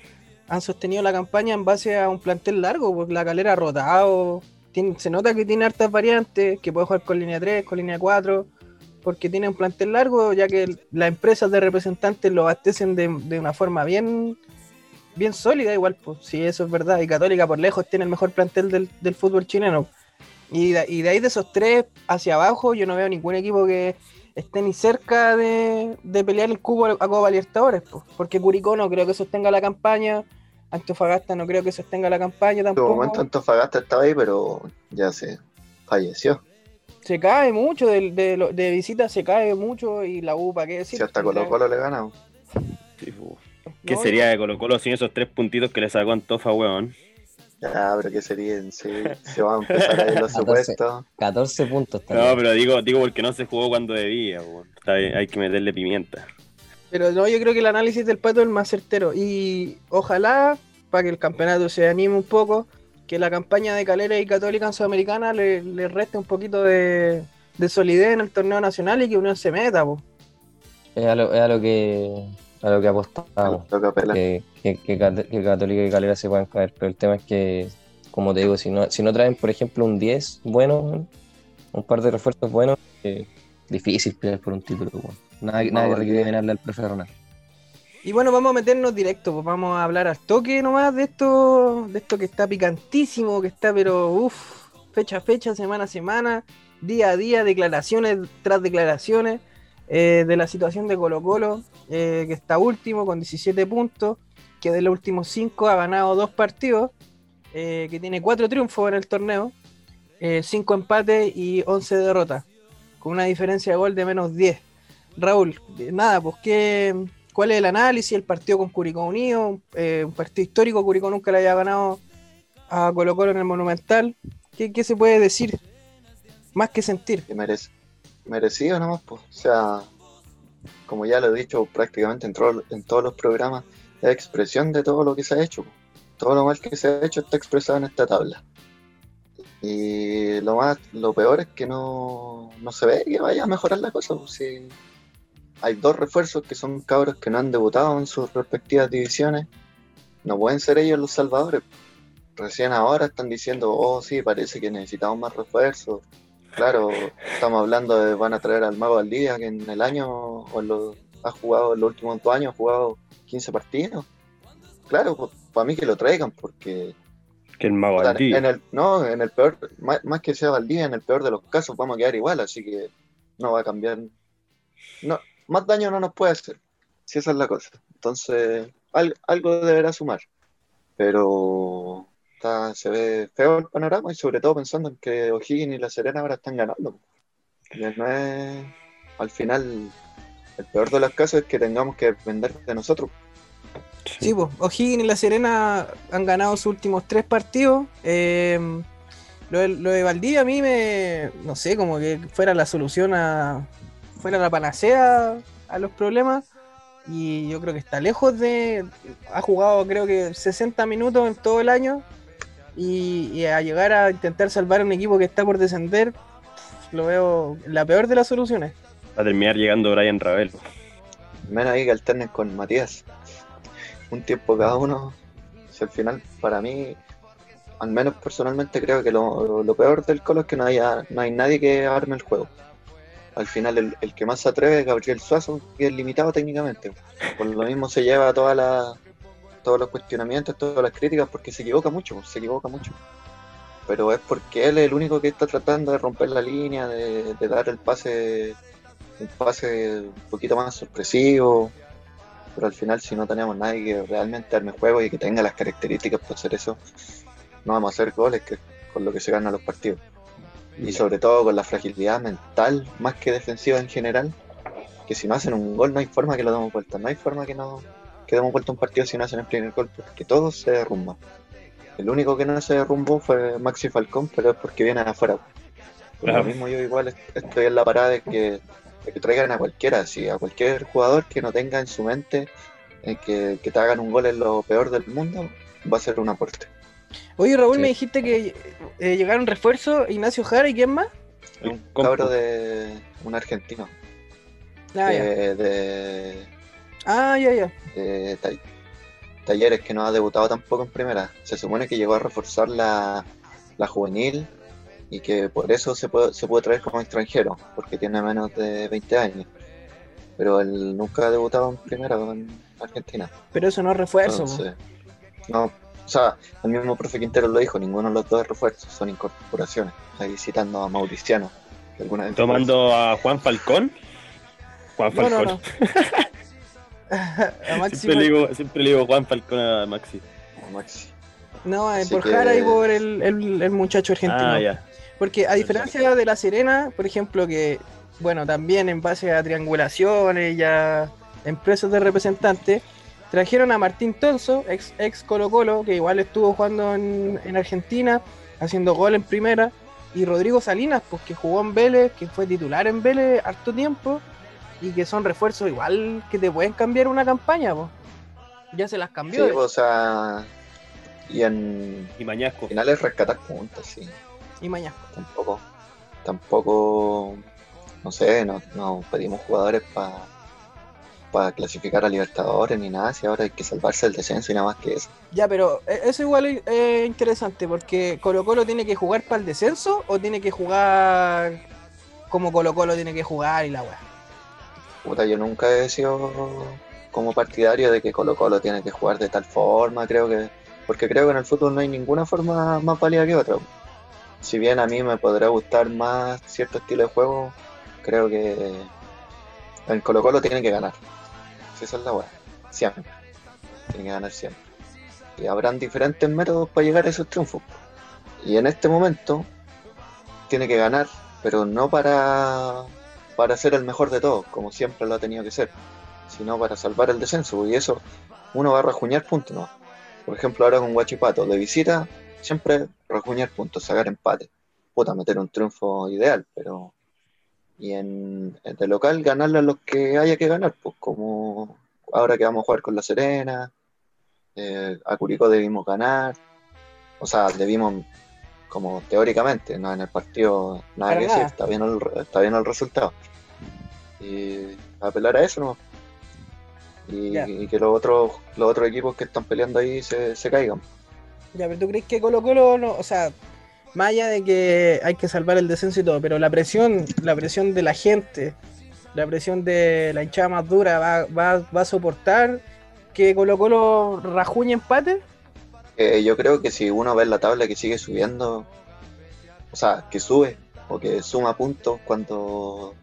Speaker 1: han sostenido la campaña en base a un plantel largo, porque la Calera ha rotado, tiene- se nota que tiene hartas variantes, que puede jugar con línea 3, con línea 4, porque tiene un plantel largo, ya que las empresas de representantes lo abastecen de, de una forma bien, bien sólida, igual, pues, si eso es verdad, y Católica por lejos tiene el mejor plantel del, del fútbol chileno. Y de, y de ahí de esos tres hacia abajo, yo no veo ningún equipo que esté ni cerca de, de pelear el cubo a Copa Libertadores, po, porque Curicó no creo que sostenga la campaña, Antofagasta no creo que sostenga la campaña
Speaker 3: En su
Speaker 1: tampoco.
Speaker 3: momento Antofagasta estaba ahí, pero ya se falleció.
Speaker 1: Se cae mucho, de, de, visita se cae mucho y la U, ¿para qué decir?
Speaker 3: Si hasta Colo Colo le gana.
Speaker 2: Sí. ¿Qué
Speaker 1: No,
Speaker 2: sería de Colo Colo sin esos tres puntitos que le sacó Antofa, weón?
Speaker 3: Ya, pero ¿qué serían? Si se van a empezar ahí los
Speaker 4: 14.
Speaker 3: supuestos.
Speaker 4: 14 puntos
Speaker 2: No,
Speaker 4: también.
Speaker 2: pero digo, digo porque no se jugó cuando debía, weón. Está bien, hay que meterle pimienta.
Speaker 1: Pero no, yo creo que el análisis del pato es el más certero. Y ojalá, para que el campeonato se anime un poco, que la campaña de Calera y Católica en Sudamericana le, le reste un poquito de, de solidez en el torneo nacional y que Unión se meta, po.
Speaker 4: Es a lo, es a lo que a lo que apostamos.
Speaker 3: Lo que
Speaker 4: que, que, que Cat- que Católica y Calera se puedan caer, pero el tema es que, como te digo, si no, si no traen, por ejemplo, un 10 bueno, un par de refuerzos buenos, eh, difícil pelear por un título. Nada, nada que
Speaker 3: porque-
Speaker 4: recriminarle al profe Ronald.
Speaker 1: Y bueno, vamos a meternos directo, pues vamos a hablar al toque nomás de esto, de esto que está picantísimo, que está pero uff, fecha a fecha, semana a semana, día a día, declaraciones tras declaraciones eh, de la situación de Colo Colo, eh, que está último con 17 puntos, que de los últimos 5 ha ganado dos partidos, eh, que tiene 4 triunfos en el torneo, 5 empates y 11 derrotas, con una diferencia de gol de menos 10. Raúl, eh, nada, pues ¿qué, ¿cuál es el análisis? El partido con Curicó Unido, eh, un partido histórico, Curicó nunca le haya ganado a Colo Colo en el Monumental. ¿Qué, qué se puede decir? Más que sentir.
Speaker 3: que merece, merecido nomás, pues. O sea, como ya lo he dicho prácticamente en, en todos los programas, es expresión de todo lo que se ha hecho. Todo lo mal que se ha hecho está expresado en esta tabla. Y lo más, lo peor es que no, no se ve que vaya a mejorar la cosa. pues, si hay dos refuerzos que son cabros que no han debutado en sus respectivas divisiones. No pueden ser ellos los salvadores. Recién ahora están diciendo, oh sí, parece que necesitamos más refuerzos. Claro, estamos hablando de van a traer al Mago Valdivia, que en el año, o en los, ha jugado en los últimos dos años, ha jugado 15 partidos. Claro, pues, para mí que lo traigan, porque
Speaker 2: Que el mago Valdivia.
Speaker 3: en el, no, en el peor, más, más que sea Valdivia, en el peor de los casos vamos a quedar igual, así que no va a cambiar. No, más daño no nos puede hacer, si esa es la cosa. Entonces, al- algo deberá sumar. Pero está, se ve feo el panorama y sobre todo pensando en que O'Higgins y La Serena ahora están ganando. Ya no es, al final, el peor de los casos es que tengamos que depender de nosotros.
Speaker 1: Sí, pues, O'Higgins y La Serena han ganado sus últimos tres partidos. Eh, lo, de, lo de Valdivia a mí me, no sé, como que fuera la solución a, fuera la panacea a los problemas. Y yo creo que está lejos de, ha jugado creo que 60 minutos en todo el año. Y, y a llegar a intentar salvar a un equipo que está por descender, Lo veo la peor de las soluciones.
Speaker 2: Va a terminar llegando Brian Ravel.
Speaker 3: Menos ahí que alternen con Matías. Un tiempo cada uno. Si al final, para mí, al menos personalmente creo que lo, lo peor del Colo es que no, haya, no hay nadie que arme el juego. Al final el, el que más se atreve es Gabriel Suazo, que es limitado técnicamente. Por lo mismo se lleva toda la, todos los cuestionamientos, todas las críticas, porque se equivoca mucho, se equivoca mucho. Pero es porque él es el único que está tratando de romper la línea, de, de dar el pase, un pase un poquito más sorpresivo. Pero al final, si no tenemos nadie que realmente arme juego y que tenga las características para hacer eso, no vamos a hacer goles, que es con lo que se ganan los partidos. Y sobre todo con la fragilidad mental, más que defensiva en general, que si no hacen un gol no hay forma que lo demos vuelta, no hay forma que no que demos vuelta un partido si no hacen el primer gol, porque todo se derrumba. El único que no se derrumbó fue Maxi Falcón, pero es porque viene de afuera. Por
Speaker 2: Claro.
Speaker 3: lo mismo yo igual est- estoy en la parada de que, de que traigan a cualquiera, así, a cualquier jugador que no tenga en su mente eh, que, que te hagan un gol en lo peor del mundo, va a ser un aporte.
Speaker 1: Oye, Raúl,
Speaker 4: Sí.
Speaker 1: me dijiste que eh, llegaron refuerzos Ignacio Jara y quién más.
Speaker 3: Un cabro de un argentino,
Speaker 1: Ah,
Speaker 3: de, de-
Speaker 1: Ah, ya, ya.
Speaker 3: de ta- talleres que no ha debutado tampoco en primera. Se supone que llegó a reforzar la, la juvenil y que por eso se puede, se puede traer como extranjero, porque tiene menos de 20 años. Pero él nunca ha debutado en primera en Argentina.
Speaker 1: Pero eso no es refuerzo.
Speaker 3: Entonces, no, o sea, el mismo profe Quintero lo dijo, ninguno de los dos es refuerzo, son incorporaciones. Ahí citando a Mauriciano. que alguna vez-
Speaker 2: Tomando a Juan Falcón. Juan
Speaker 1: No, no,
Speaker 2: Falcón.
Speaker 1: no. A Maxi
Speaker 2: siempre, le digo, siempre le digo Juan Falcón a Maxi.
Speaker 3: a Maxi.
Speaker 1: No, eh, por
Speaker 3: que-
Speaker 1: Jara y por el, el- el muchacho argentino.
Speaker 2: Ah, ya.
Speaker 1: Porque a diferencia de La Serena, por ejemplo, que, bueno, también en base a triangulaciones y a empresas de representantes, trajeron a Martín Tonso, ex, ex Colo Colo, que igual estuvo jugando en, en Argentina, haciendo gol en primera, y Rodrigo Salinas, pues que jugó en Vélez, que fue titular en Vélez harto tiempo, y que son refuerzos igual que te pueden cambiar una campaña, pues. Ya se las
Speaker 3: Sí,
Speaker 1: cambió.
Speaker 3: o sea, y en
Speaker 2: Y Mañasco.
Speaker 3: finales rescatar puntos, sí.
Speaker 1: Y mañana.
Speaker 3: Tampoco, tampoco, no sé, no, no pedimos jugadores para clasificar a Libertadores ni nada, si ahora hay que salvarse del descenso y nada más que eso.
Speaker 1: Ya, pero eh, eso igual es eh, interesante porque Colo Colo tiene que jugar para el descenso o tiene que jugar como Colo Colo tiene que jugar y la weá.
Speaker 3: Puta, yo nunca he sido como partidario de que Colo Colo tiene que jugar de tal forma, creo que, porque creo que en el fútbol no hay ninguna forma más válida que otra. Si bien a mí me podrá gustar más cierto estilo de juego, creo que el Colo Colo tiene que ganar. Esa es la weá, siempre. Tiene que ganar siempre. Y habrán diferentes métodos para llegar a esos triunfos. Y en este momento tiene que ganar, pero no para, para ser el mejor de todos, como siempre lo ha tenido que ser, sino para salvar el descenso. Y eso uno va a rajuñar puntos, ¿no? Por ejemplo, ahora con Guachipato, de visita, siempre rajuñar puntos, sacar empate. Puta, meter un triunfo ideal, pero. Y en, en de local, ganarle a los que haya que ganar, pues como ahora que vamos a jugar con La Serena, eh, a Curicó debimos ganar, o sea, debimos como teóricamente, no en el partido nada
Speaker 1: Para
Speaker 3: que
Speaker 1: nada.
Speaker 3: decir, está bien el, está bien el resultado. Y apelar a eso no y que los otros los otros equipos que están peleando ahí se, se caigan.
Speaker 1: Ya, pero tú crees que Colo Colo no, o sea, más allá de que hay que salvar el descenso y todo, pero la presión, la presión de la gente, la presión de la hinchada más dura va, va, va a soportar que Colo Colo rajuñe empate.
Speaker 3: Eh, yo creo que si uno ve la tabla que sigue subiendo, o sea, que sube o que suma puntos cuando,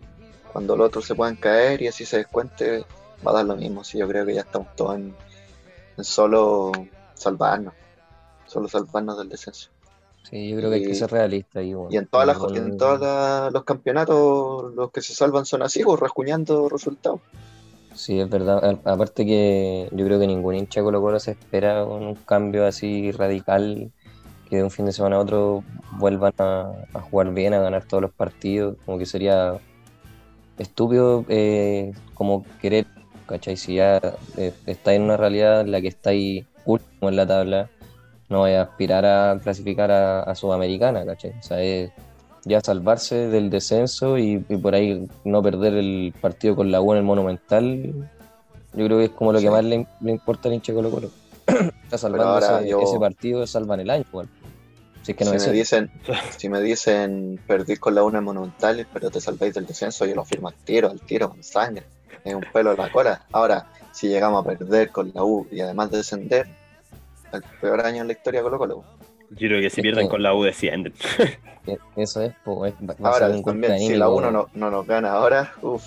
Speaker 3: cuando los otros se puedan caer y así se descuente, va a dar lo mismo. Sí, yo creo que ya estamos todos en, en solo salvarnos, solo salvarnos del descenso.
Speaker 4: Sí, yo creo que hay que ser realista. Y, bueno,
Speaker 3: Y en todas las
Speaker 4: igual-
Speaker 3: en todos la- los campeonatos, los que se salvan son así, pues, rasguñando resultados.
Speaker 4: Sí, es verdad. Aparte que yo creo que ningún hincha Colo Colo se espera un cambio así radical, que de un fin de semana a otro vuelvan a, jugar bien, a ganar todos los partidos. Como que sería estúpido eh, como querer, ¿cachai? Si ya eh, está en una realidad en la que está ahí último en la tabla, no vaya a aspirar a clasificar a, a Sudamericana, ¿cachai? O sea, es, ya salvarse del descenso y, y por ahí no perder el partido con la U en el Monumental, yo creo que es como lo
Speaker 3: Sí.
Speaker 4: que más le, le importa al hincha Colo Colo. Está salvando ese,
Speaker 3: yo-
Speaker 4: ese partido, salvan el año. igual. Si es que no
Speaker 3: si,
Speaker 4: es
Speaker 3: me dicen, si me dicen perdís con la una en Monumental, pero te salváis del descenso, yo lo firmo al tiro, al tiro, con sangre. Es un pelo en la cola. Ahora, si llegamos a perder con la U y además de descender, el peor año en la historia Colo Colo.
Speaker 2: Yo creo que si
Speaker 4: Es
Speaker 2: pierden
Speaker 4: que-
Speaker 2: con la U descienden.
Speaker 4: E- Eso es, po, es- va va a
Speaker 3: Ahora
Speaker 4: ser un golpe
Speaker 3: también, si la. 1 no, no nos gana ahora, uff,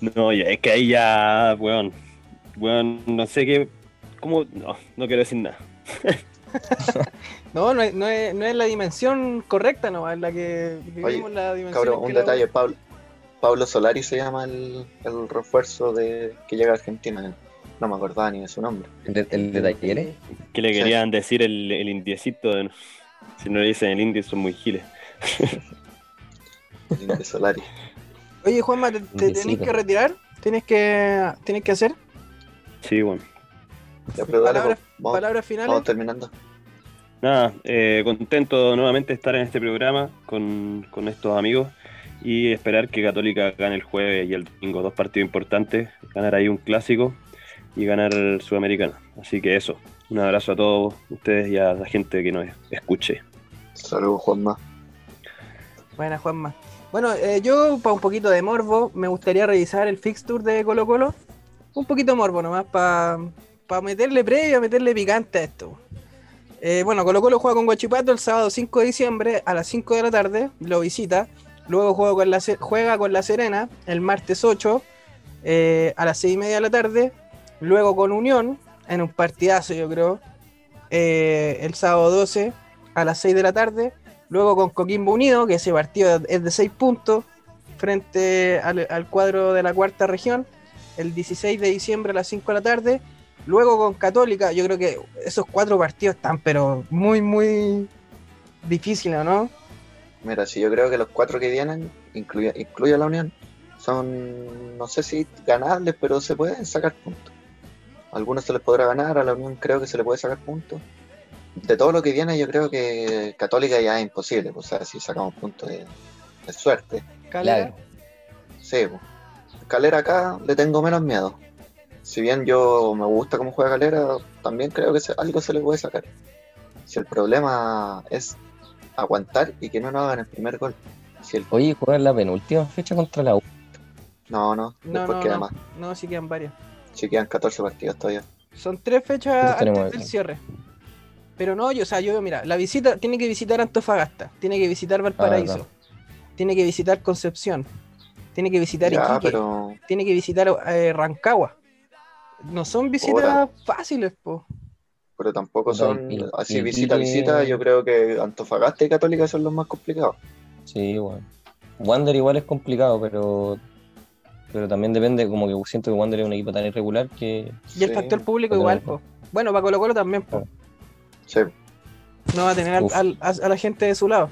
Speaker 2: No, ya, es que ahí ya, weón. Weón, no sé qué. ¿Cómo? No, no quiero decir nada.
Speaker 1: No, no es, no es, no es la dimensión correcta, no, es la que vivimos la dimensión.
Speaker 3: cabrón, un detalle, Pablo, Pablo Solari se llama el, el refuerzo de que llega a Argentina. No me acordaba ni de su nombre.
Speaker 4: El, de- el de Talleres.
Speaker 2: ¿Qué le
Speaker 3: Sí.
Speaker 2: querían decir el, el indiecito? de- Si no le dicen el indie, son muy giles.
Speaker 3: el Solari.
Speaker 1: Oye, Juanma, ¿te, te tenés que retirar? ¿Tienes que, tienes que hacer?
Speaker 2: Sí, bueno.
Speaker 3: Ya, pero dale,
Speaker 1: Palabras-
Speaker 3: pues, vamos,
Speaker 1: Palabras finales.
Speaker 3: vamos terminando.
Speaker 2: Nada, eh, contento nuevamente de estar en este programa con, con estos amigos y esperar que Católica gane el jueves y el domingo, dos partidos importantes, ganar ahí un clásico y ganar el Sudamericano. Así que eso, un abrazo a todos ustedes y a la gente que nos escuche.
Speaker 3: Saludos, Juanma.
Speaker 1: Buena, Juanma. Bueno, eh, yo, para un poquito de morbo, me gustaría revisar el fixture de Colo Colo. Un poquito de morbo nomás, para meterle previa, meterle picante a esto. Eh, bueno, Colo Colo juega con Guachipato el sábado 5 de diciembre a las 5 de la tarde, lo visita. Luego juega con La, juega con la Serena el martes 8 eh, a las 6 y media de la tarde. Luego con Unión, en un partidazo yo creo, eh, el sábado 12 a las 6 de la tarde. Luego con Coquimbo Unido, que ese partido es de 6 puntos frente al, cuadro de la cuarta región, el 16 de diciembre a las 5 de la tarde. Luego con Católica, yo creo que esos cuatro partidos están, pero muy, muy difíciles, ¿no?
Speaker 3: Mira, si yo creo que los cuatro que vienen, incluye, incluye a la Unión, son, no sé si ganables, pero se pueden sacar puntos. Algunos se les podrá ganar, a la Unión creo que se le puede sacar puntos. De todo lo que viene, yo creo que Católica ya es imposible, o sea, si sacamos puntos de, de suerte.
Speaker 1: Calera.
Speaker 4: Claro.
Speaker 3: Sí, pues. Calera acá le tengo menos miedo. Si bien yo me gusta cómo juega Calera, también creo que se- algo se le puede sacar. Si el problema es aguantar y que no nos hagan el primer gol. Si el
Speaker 4: Oye, juegan la penúltima fecha contra la U.
Speaker 3: No, no,
Speaker 1: No,
Speaker 3: después
Speaker 1: no,
Speaker 3: queda
Speaker 1: no,
Speaker 3: más.
Speaker 1: no, sí quedan varias.
Speaker 3: Si quedan 14 partidos todavía.
Speaker 1: Son tres fechas antes del cierre. Pero no, yo, o sea, yo, mira, la visita tiene que visitar Antofagasta, tiene que visitar Valparaíso,
Speaker 4: verdad.
Speaker 1: tiene que visitar Concepción, tiene que visitar
Speaker 3: Ya,
Speaker 1: Iquique,
Speaker 3: pero
Speaker 1: tiene que visitar eh, Rancagua. No son visitas fáciles, po.
Speaker 3: pero tampoco son
Speaker 4: y-
Speaker 3: así
Speaker 4: y
Speaker 3: visita visita. Yo creo que Antofagasta y Católica son los más complicados.
Speaker 4: Sí, bueno. Wander igual es complicado, pero pero también depende, como que siento que Wander es un equipo tan irregular que
Speaker 1: Y el
Speaker 3: Sí,
Speaker 1: factor público igual, po. Bueno, para Colo Colo también, po.
Speaker 3: Sí,
Speaker 1: No va a tener al- a, a la gente de su lado.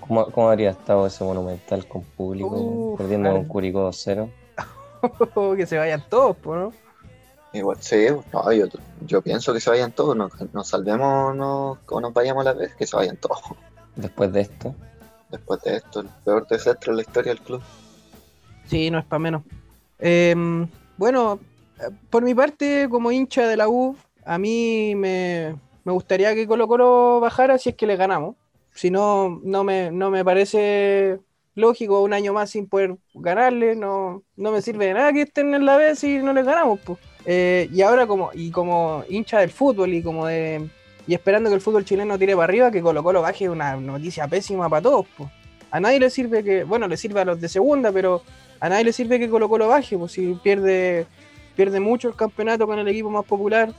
Speaker 4: ¿cómo, cómo habría estado ese monumental con público,
Speaker 1: Uf,
Speaker 4: perdiendo con Curicó 2-0?
Speaker 1: que se vayan todos, po, ¿no?
Speaker 3: igual, sí, no, yo, yo pienso que se vayan todos, nos, nos salvemos no, o nos vayamos a la vez, que se vayan todos.
Speaker 4: Después de esto,
Speaker 3: Después de esto, el peor desastre en la historia del club.
Speaker 1: Sí, no es para menos. Em, bueno, eh, por mi parte, como hincha de la U, a mí me, me gustaría que Colo Colo bajara si es que le ganamos. Si no, no me, no me parece lógico un año más sin poder ganarle. No, no me sirve de nada que estén en la B si no les ganamos. pues. Y ahora como, y como hincha del fútbol y como de y esperando que el fútbol chileno tire para arriba, que Colo Colo baje una noticia pésima para todos. pues. A nadie le sirve que, bueno, le sirve a los de segunda, pero a nadie le sirve que Colo Colo baje, pues si pierde, pierde mucho el campeonato con el equipo más popular.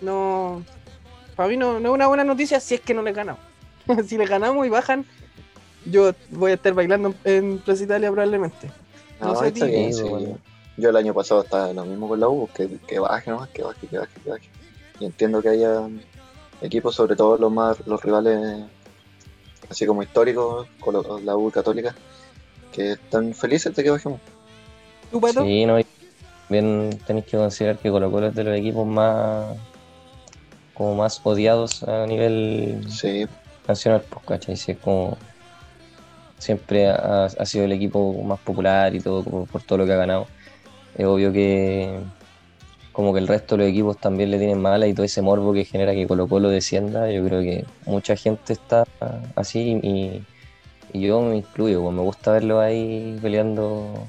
Speaker 1: No, para mí no, no es una buena noticia si es que no le ganamos. si le ganamos y bajan, yo voy a estar bailando en Plaza Italia probablemente.
Speaker 3: No,
Speaker 1: No sé,
Speaker 3: está bien,
Speaker 4: Sí,
Speaker 3: sí.
Speaker 4: bueno.
Speaker 3: Yo el año pasado estaba lo mismo con la U, que, que baje nomás, que baje, que baje, que baje. Y entiendo que haya equipos, sobre todo los más los rivales así como históricos, con la U católica, que están felices de que bajemos.
Speaker 1: ¿Tú, Pato?
Speaker 4: sí, no, y bien tenéis que considerar que Colo Colo es de los equipos más como más odiados a nivel
Speaker 3: Sí,
Speaker 4: nacional, pues, ¿cachai? Si es como siempre ha, ha sido el equipo más popular y todo por, por todo lo que ha ganado. Es obvio que como que el resto de los equipos también le tienen mala y todo ese morbo que genera que Colo Colo descienda, yo creo que mucha gente está así y, y yo me incluyo, pues, me gusta verlo ahí peleando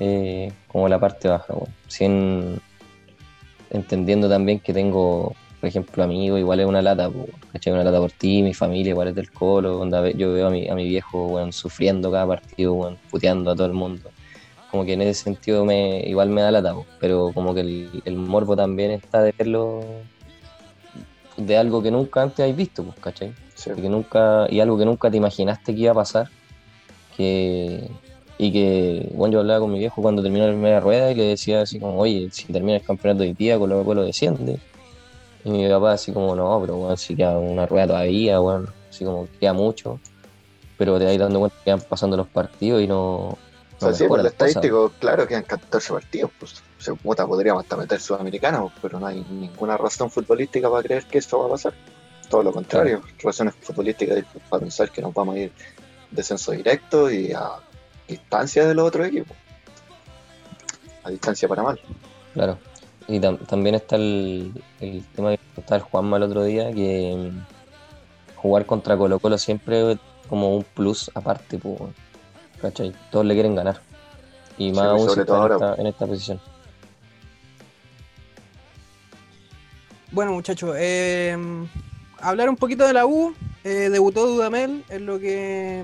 Speaker 4: eh, como la parte baja, pues, sin entendiendo también que tengo, por ejemplo, amigos, igual es una lata, pues. Una lata por ti, mi familia igual es del Colo, onda, yo veo a mi, a mi viejo weón, sufriendo cada partido, weón, puteando a todo el mundo como que en ese sentido me igual me da la po, pero como que el, morbo también está de verlo de algo que nunca antes has visto, pues, ¿cachai?
Speaker 3: Sí.
Speaker 4: Y que nunca, y algo que nunca te imaginaste que iba a pasar, que y que, bueno, yo hablaba con mi viejo cuando terminó la primera rueda y le decía así como, oye, si termina el campeonato hoy día, Colo Colo desciende. Y mi papá así como, no, pero bueno, si queda una rueda todavía, bueno, así como queda mucho. Pero te vas dando cuenta que van pasando los partidos y no,
Speaker 3: O sea,
Speaker 4: no
Speaker 3: sí, por el
Speaker 4: cosas.
Speaker 3: estadístico, claro, quedan 14 partidos. Pues, se puta, podríamos hasta meter sudamericanos, pero no hay ninguna razón futbolística para creer que esto va a pasar. Todo lo contrario, razones futbolísticas para pensar que nos vamos a ir descenso directo y a distancia de los otros equipos. A distancia para mal.
Speaker 4: Claro. Y tam- también está el, el tema que contaba el Juanma el otro día, que mm, jugar contra Colo Colo siempre es como un plus aparte, pues. Todos le quieren ganar. Y más
Speaker 3: Sí,
Speaker 4: aún
Speaker 3: sobre todo
Speaker 4: está en,
Speaker 3: ahora,
Speaker 4: esta, en esta posición.
Speaker 1: Bueno, muchachos, eh, hablar un poquito de la U. eh, debutó Dudamel en lo que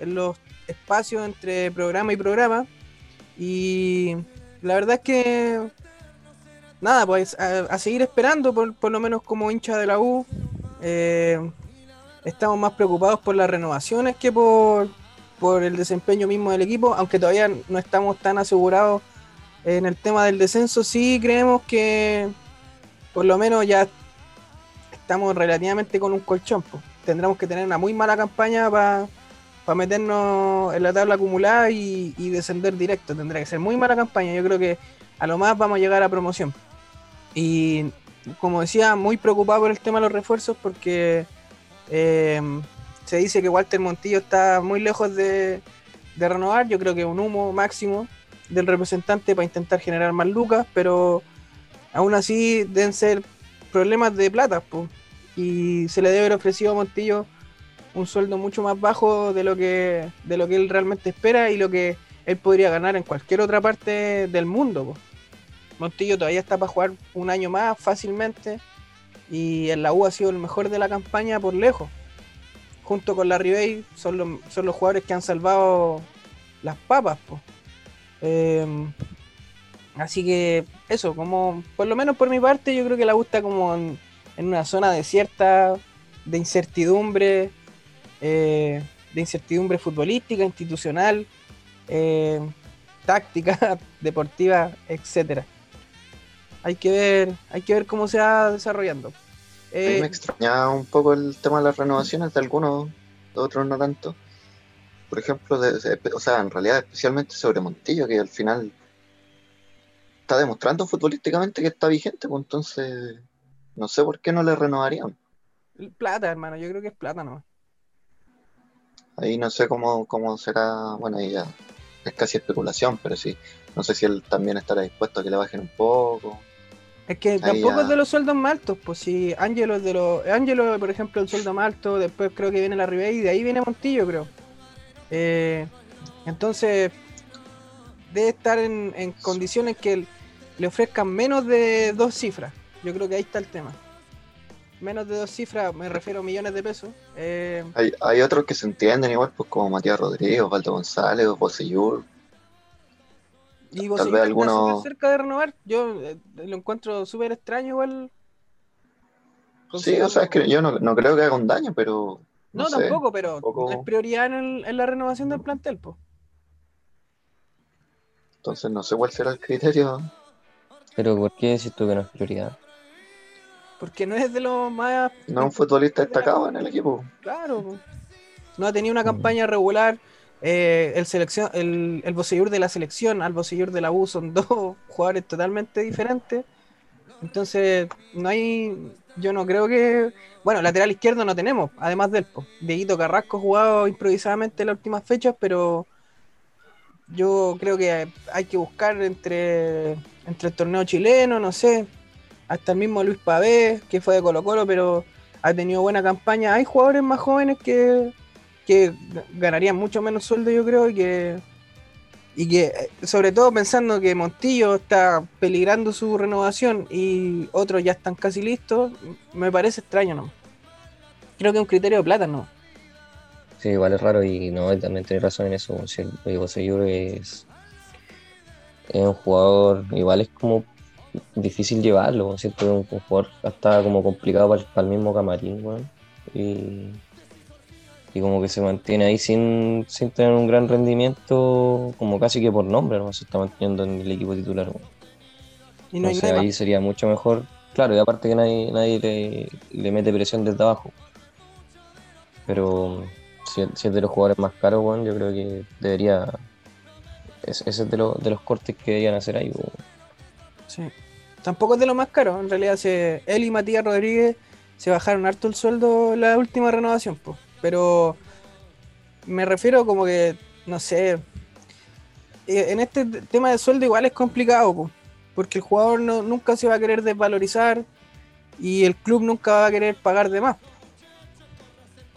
Speaker 1: en los espacios entre programa y programa. Y la verdad es que nada, pues a, seguir esperando, por, por lo menos como hincha de la U. Eh, estamos más preocupados por las renovaciones que por, por el desempeño mismo del equipo, aunque todavía no estamos tan asegurados en el tema del descenso. Sí creemos que por lo menos ya estamos relativamente con un colchón. pues. Tendremos que tener una muy mala campaña para meternos en la tabla acumulada y, descender directo. Tendrá que ser muy mala campaña. Yo creo que a lo más vamos a llegar a promoción. Y como decía, muy preocupado por el tema de los refuerzos porque eh, se dice que Walter Montillo está muy lejos de, de renovar. Yo creo que un humo máximo del representante para intentar generar más lucas, pero aún así deben ser problemas de plata, po. Y se le debe haber ofrecido a Montillo un sueldo mucho más bajo de lo que de lo que él realmente espera y lo que él podría ganar en cualquier otra parte del mundo. Montillo todavía está para jugar un año más fácilmente y en la U ha sido el mejor de la campaña por lejos. Junto con la Ribey son los, son los jugadores que han salvado las papas. Em, Así que eso, como por lo menos por mi parte, yo creo que la gusta como en una zona desierta de incertidumbre, eh, de incertidumbre futbolística, institucional, eh, táctica, deportiva, etcétera. Hay que ver, hay que ver cómo se va desarrollando. Eh,
Speaker 3: me extrañaba un poco el tema de las renovaciones de algunos, de otros no tanto. Por ejemplo, de- o sea, en realidad especialmente sobre Montillo, que al final está demostrando futbolísticamente que está vigente, pues entonces no sé por qué no le renovarían.
Speaker 1: plata, hermano, yo creo que es plata nomás.
Speaker 3: Ahí no sé cómo, cómo será, bueno, ahí ya es casi especulación, pero sí, no sé si él también estará dispuesto a que le bajen un poco.
Speaker 1: Es que
Speaker 3: Ahí
Speaker 1: tampoco
Speaker 3: ya.
Speaker 1: es de los sueldos más altos, pues si Ángelo es de los. Ángelo, por ejemplo, el sueldo más alto, después creo que viene la Ribey y de ahí viene Montillo, creo. Eh, entonces, debe estar en, en condiciones que le ofrezcan menos de dos cifras. Yo creo que ahí está el tema. Menos de dos cifras, me refiero a millones de pesos. Eh,
Speaker 3: Hay, hay otros que se entienden igual, pues como Matías Rodríguez, Osvaldo González, o Bosellur.
Speaker 1: y
Speaker 3: vez
Speaker 1: está
Speaker 3: alguno-
Speaker 1: cerca de renovar. Yo eh, lo encuentro súper extraño, igual.
Speaker 3: Sí, o sea, es que yo no, no creo que haga un daño, pero
Speaker 1: No,
Speaker 3: no, sé.
Speaker 1: tampoco, pero
Speaker 3: tampoco-
Speaker 1: es prioridad en, el- en la renovación del plantel, pues.
Speaker 3: Entonces no sé cuál será el criterio.
Speaker 4: Pero ¿por qué decís tú que no es prioridad?
Speaker 1: Porque no es de los más.
Speaker 3: No es un futbolista destacado en el equipo.
Speaker 1: Claro. No ha tenido una campaña regular. eh, el selección, el, el de la selección al Bocellur de la U son dos jugadores totalmente diferentes. Entonces, no hay. Yo no creo que. Bueno, lateral izquierdo no tenemos, además del po. Dieguito Carrasco jugado improvisadamente en las últimas fechas, pero yo creo que hay que buscar entre, entre el torneo chileno, no sé, hasta el mismo Luis Pavé, que fue de Colo Colo, pero ha tenido buena campaña. Hay jugadores más jóvenes que, que ganarían mucho menos sueldo, yo creo, y que, y que eh, sobre todo pensando que Montillo está peligrando su renovación y otros ya están casi listos, me parece extraño, ¿no? Creo que es un criterio de plata, ¿no?
Speaker 4: Sí, igual es raro y no, también tenés razón en eso. Diego Seguro es, es un jugador, igual es como difícil llevarlo, ¿cierto? Es un, un jugador hasta como complicado para, el mismo camarín, weón. Y, y como que se mantiene ahí sin, sin tener un gran rendimiento, como casi que por nombre, ¿no? Se está manteniendo en el equipo titular.
Speaker 1: Y no hay
Speaker 4: Entonces
Speaker 1: nada
Speaker 4: ahí sería mucho mejor. Claro, y aparte que nadie, nadie le, le mete presión desde abajo. Pero si, si es de los jugadores más caros, bueno, yo creo que debería. es- Ese es de, lo- de los cortes que deberían hacer ahí.
Speaker 1: Sí. Tampoco es de lo más caro. En realidad, se, él y Matías Rodríguez se bajaron harto el sueldo en la última renovación. po. Pero me refiero como que, no sé. eh, En este tema de sueldo igual es complicado, po, porque el jugador no- nunca se va a querer desvalorizar y el club nunca va a querer pagar de más.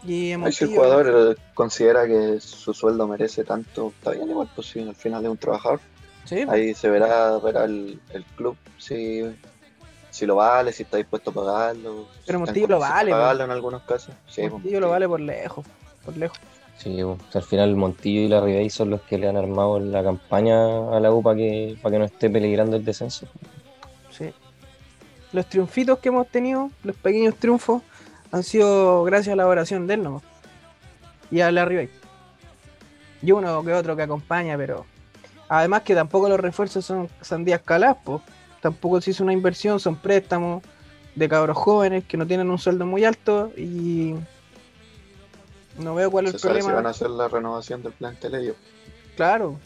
Speaker 1: Y
Speaker 3: si el jugador considera que su sueldo merece tanto, está bien igual, pues si al final es un trabajador.
Speaker 1: Sí, po.
Speaker 3: Ahí se verá, verá el, el club si, si lo vale, si está dispuesto a pagarlo.
Speaker 1: Pero Montillo lo vale,
Speaker 3: pagarlo en algunos casos. Sí, pues,
Speaker 1: Montillo lo vale por lejos. Por lejos.
Speaker 4: Sí, weón. O sea, al final Montillo y la Ribey son los que le han armado la campaña a la U para que, para que no esté peligrando el descenso.
Speaker 1: Sí. Los triunfitos que hemos tenido, los pequeños triunfos, han sido gracias a la oración de él nomás. Y a la Ribey. Y uno que otro que acompaña, pero. Además que tampoco los refuerzos son sandías caladas, po. Tampoco se hizo una inversión, son préstamos de cabros jóvenes que no tienen un sueldo muy alto y. No veo cuál es el
Speaker 3: sabe si
Speaker 1: problema.
Speaker 3: van a hacer la renovación del plantel ellos.
Speaker 1: Claro.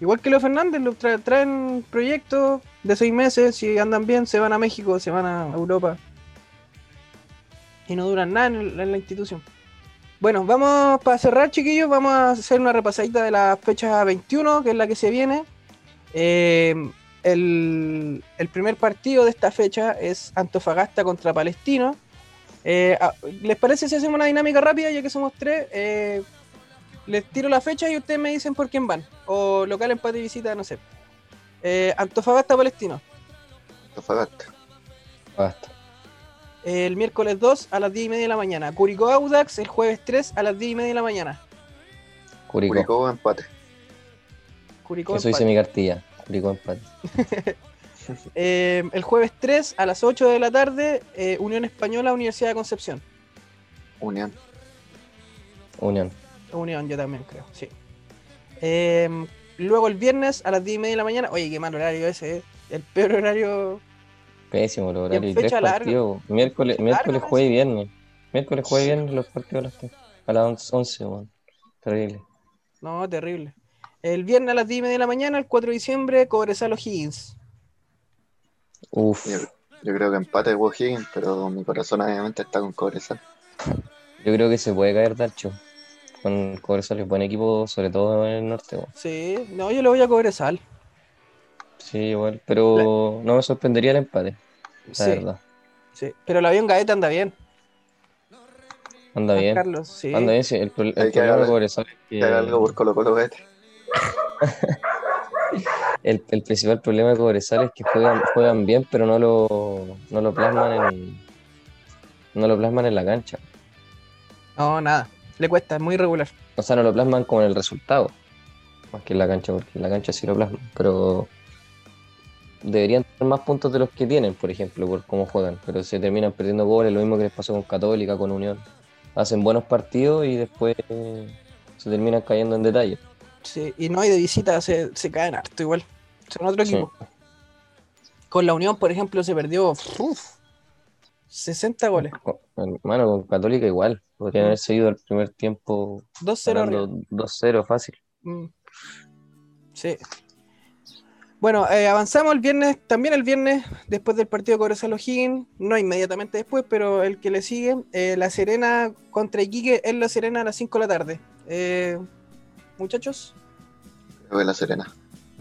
Speaker 1: Igual que los Fernández, los tra- traen proyectos de seis meses, si andan bien, se van a México, se van a Europa. Y no duran nada en, el- en la institución. Bueno, vamos para cerrar, chiquillos, vamos a hacer una repasadita de la fecha 21, que es la que se viene. Eh, el, el primer partido de esta fecha es Antofagasta contra Palestino. Eh, ah, ¿Les parece si hacemos una dinámica rápida, ya que somos tres? Eh, les tiro la fecha y ustedes me dicen por quién van. O local, empate y visita, no sé. Eh, Antofagasta Palestino.
Speaker 3: Antofagasta.
Speaker 4: Basta.
Speaker 1: El miércoles 2 a las 10 y media de la mañana. Curicó Audax el jueves 3 a las 10 y media de la mañana.
Speaker 4: Curicó.
Speaker 3: Curicó empate.
Speaker 1: Curicó
Speaker 4: Eso
Speaker 1: empate.
Speaker 4: dice mi cartilla. Curicó empate.
Speaker 1: Eh, el jueves 3 a las 8 de la tarde, eh, Unión Española, Universidad de Concepción.
Speaker 3: Unión.
Speaker 4: Unión.
Speaker 1: Unión, yo también creo, sí. Eh, luego el viernes a las 10 y media de la mañana. Oye, qué mal horario ese, eh. El peor horario.
Speaker 4: Pésimo el horario. Y tres
Speaker 1: larga.
Speaker 4: partidos. Miércoles,
Speaker 1: Fecha
Speaker 4: miércoles, jueves y viernes. Miércoles, jueves y viernes los partidos a las, a las 11, weón. Terrible.
Speaker 1: No, terrible. El viernes a las 10 y media de la mañana, el 4 de diciembre, Cobresal O'Higgins.
Speaker 4: Uf.
Speaker 3: Yo, yo creo que empate de Higgins, pero mi corazón obviamente está con Cobresal.
Speaker 4: Yo creo que se puede caer Darcho. Con Cobresal es buen equipo, sobre todo en el norte. weón.
Speaker 1: Sí, no, yo le voy a Cobresal.
Speaker 4: Sí, igual. Pero no me sorprendería el empate. La
Speaker 1: Sí,
Speaker 4: verdad.
Speaker 1: sí. Pero el avión Gaeta anda bien.
Speaker 4: Anda bien.
Speaker 1: Carlos, sí.
Speaker 4: Anda bien, sí. El, el
Speaker 3: Hay que
Speaker 4: problema de
Speaker 3: haga-
Speaker 4: Cobresal es
Speaker 3: Que haga algo
Speaker 4: que.
Speaker 3: por Colo Colo Vete.
Speaker 4: El, el principal problema de Cobresal es que juegan, juegan bien, pero no lo, no lo plasman en. No lo plasman en la cancha.
Speaker 1: No, nada. Le cuesta, es muy irregular.
Speaker 4: O sea, no lo plasman con el resultado. Más que en la cancha, porque en la cancha sí lo plasman. Pero deberían tener más puntos de los que tienen, por ejemplo, por cómo juegan. Pero se terminan perdiendo goles, lo mismo que les pasó con Católica, con Unión. Hacen buenos partidos y después eh, se terminan cayendo en detalle.
Speaker 1: Sí, y no hay de visita, se, se caen harto igual. Son otro
Speaker 4: Sí.
Speaker 1: equipo. Con la Unión, por ejemplo, se perdió uf, 60 goles.
Speaker 4: Hermano, con Católica igual. Podrían haber seguido el primer tiempo
Speaker 1: 2-0 arriba.
Speaker 4: ganando 2-0 fácil.
Speaker 1: Mm. Sí. Bueno, eh, avanzamos el viernes, también el viernes, después del partido de Cobresal O'Higgins, no inmediatamente después, pero el que le sigue, eh, La Serena contra Iquique en La Serena a las 5 de la tarde. Eh, muchachos,
Speaker 3: Creo que la Serena.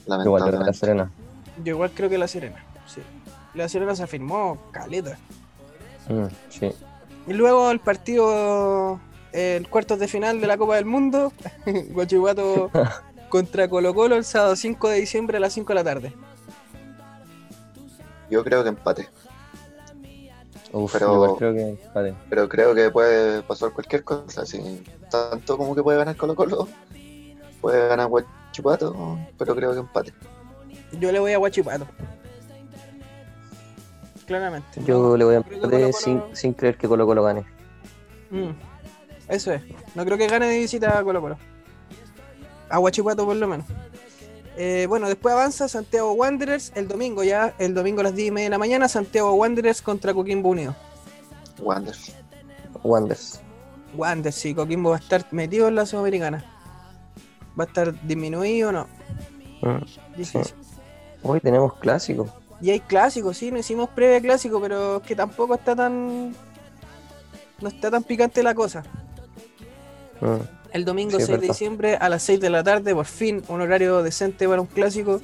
Speaker 4: Igual de la
Speaker 3: Lamentablemente.
Speaker 4: Serena.
Speaker 1: yo igual creo que La Serena, sí. La Serena se afirmó caleta.
Speaker 4: Mm, sí.
Speaker 1: Y luego el partido, el cuartos de final de la Copa del Mundo, Guachipato contra Colo Colo el sábado 5 de diciembre a las 5 de la tarde.
Speaker 3: Yo creo que empate.
Speaker 4: Uf,
Speaker 3: Pero-
Speaker 4: creo que empate.
Speaker 3: Pero creo que puede pasar cualquier cosa. Así, tanto como que puede ganar Colo Colo, puede ganar Guachipato, pero creo que empate.
Speaker 1: Yo le voy a Guachipato. Claramente.
Speaker 4: Yo le voy a empate sin, sin creer que Colo Colo gane.
Speaker 1: Mm, Eso es. No creo que gane de visita a Colo Colo. A Guachipato por lo menos. Eh, bueno, después avanza Santiago Wanderers el domingo ya. El domingo a las 10 y media de la mañana. Santiago Wanderers contra Coquimbo Unido.
Speaker 3: Wander.
Speaker 4: Wanders.
Speaker 1: Wanderers, sí. Coquimbo va a estar metido en la Sudamericana. ¿Va a estar disminuido o no?
Speaker 4: Mm. Hoy tenemos clásico.
Speaker 1: Y hay clásicos, sí, no hicimos previa clásico, pero es que tampoco está tan. No está tan picante la cosa.
Speaker 4: Mm.
Speaker 1: El domingo
Speaker 4: Sí, es
Speaker 1: 6 de diciembre a las 6 de la tarde, por fin, un horario decente para un clásico.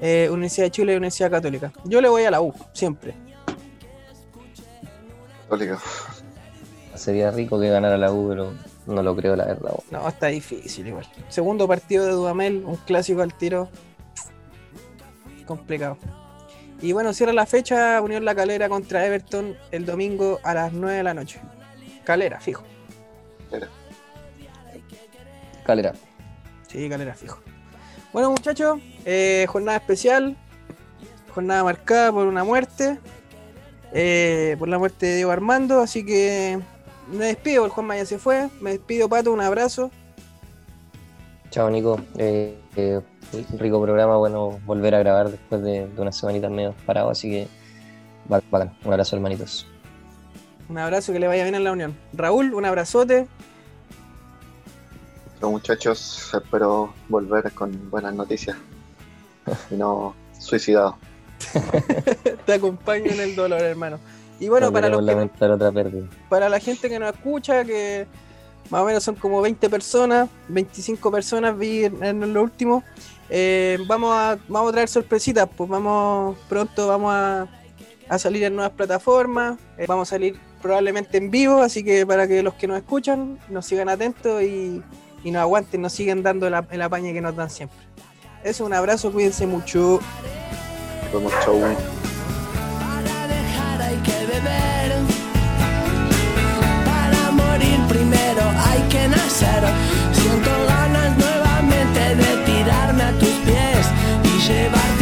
Speaker 1: eh, Universidad de Chile y Universidad Católica. Yo le voy a la U, siempre.
Speaker 3: Católica.
Speaker 4: Sería rico que ganara la U, pero no lo creo, la verdad.
Speaker 1: No, está difícil igual. Segundo partido de Dudamel, un clásico al tiro. Complicado. Y bueno, cierra la fecha Unión La Calera contra Everton el domingo a las 9 de la noche. Calera, fijo.
Speaker 4: Calera.
Speaker 1: Sí, Calera, fijo. Bueno, muchachos, eh, jornada especial. Jornada marcada por una muerte. eh, por la muerte de Diego Armando. Así que me despido, el Juan Maya se fue. Me despido, Pato, un abrazo.
Speaker 4: Chao, Nico. Eh, eh, rico programa, bueno, volver a grabar después de, de unas semanitas medio parado, así que ba- bacán. Un abrazo, hermanitos.
Speaker 1: Un abrazo, que le vaya bien en la unión. Raúl, un abrazote.
Speaker 3: Muchachos, espero volver con buenas noticias. Y no suicidado.
Speaker 1: Te acompaño en el dolor, hermano. Y bueno,
Speaker 4: No
Speaker 1: para, los que,
Speaker 4: otra pérdida.
Speaker 1: para la gente que nos escucha, que más o menos son como 20 personas, 25 personas vi en, en lo último, eh, vamos, a, vamos a traer sorpresitas, pues vamos, pronto vamos a, a salir en nuevas plataformas, eh, vamos a salir probablemente en vivo, así que para que los que nos escuchan nos sigan atentos y, y nos aguanten, nos siguen dando la, el apañe que nos dan siempre. Eso, un abrazo, cuídense mucho.
Speaker 3: Nos vemos, chau. Para
Speaker 5: dejar hay que beber. Para morir primero hay que nacer. Siento ganas nuevamente de tirarme a tus pies y llevarte.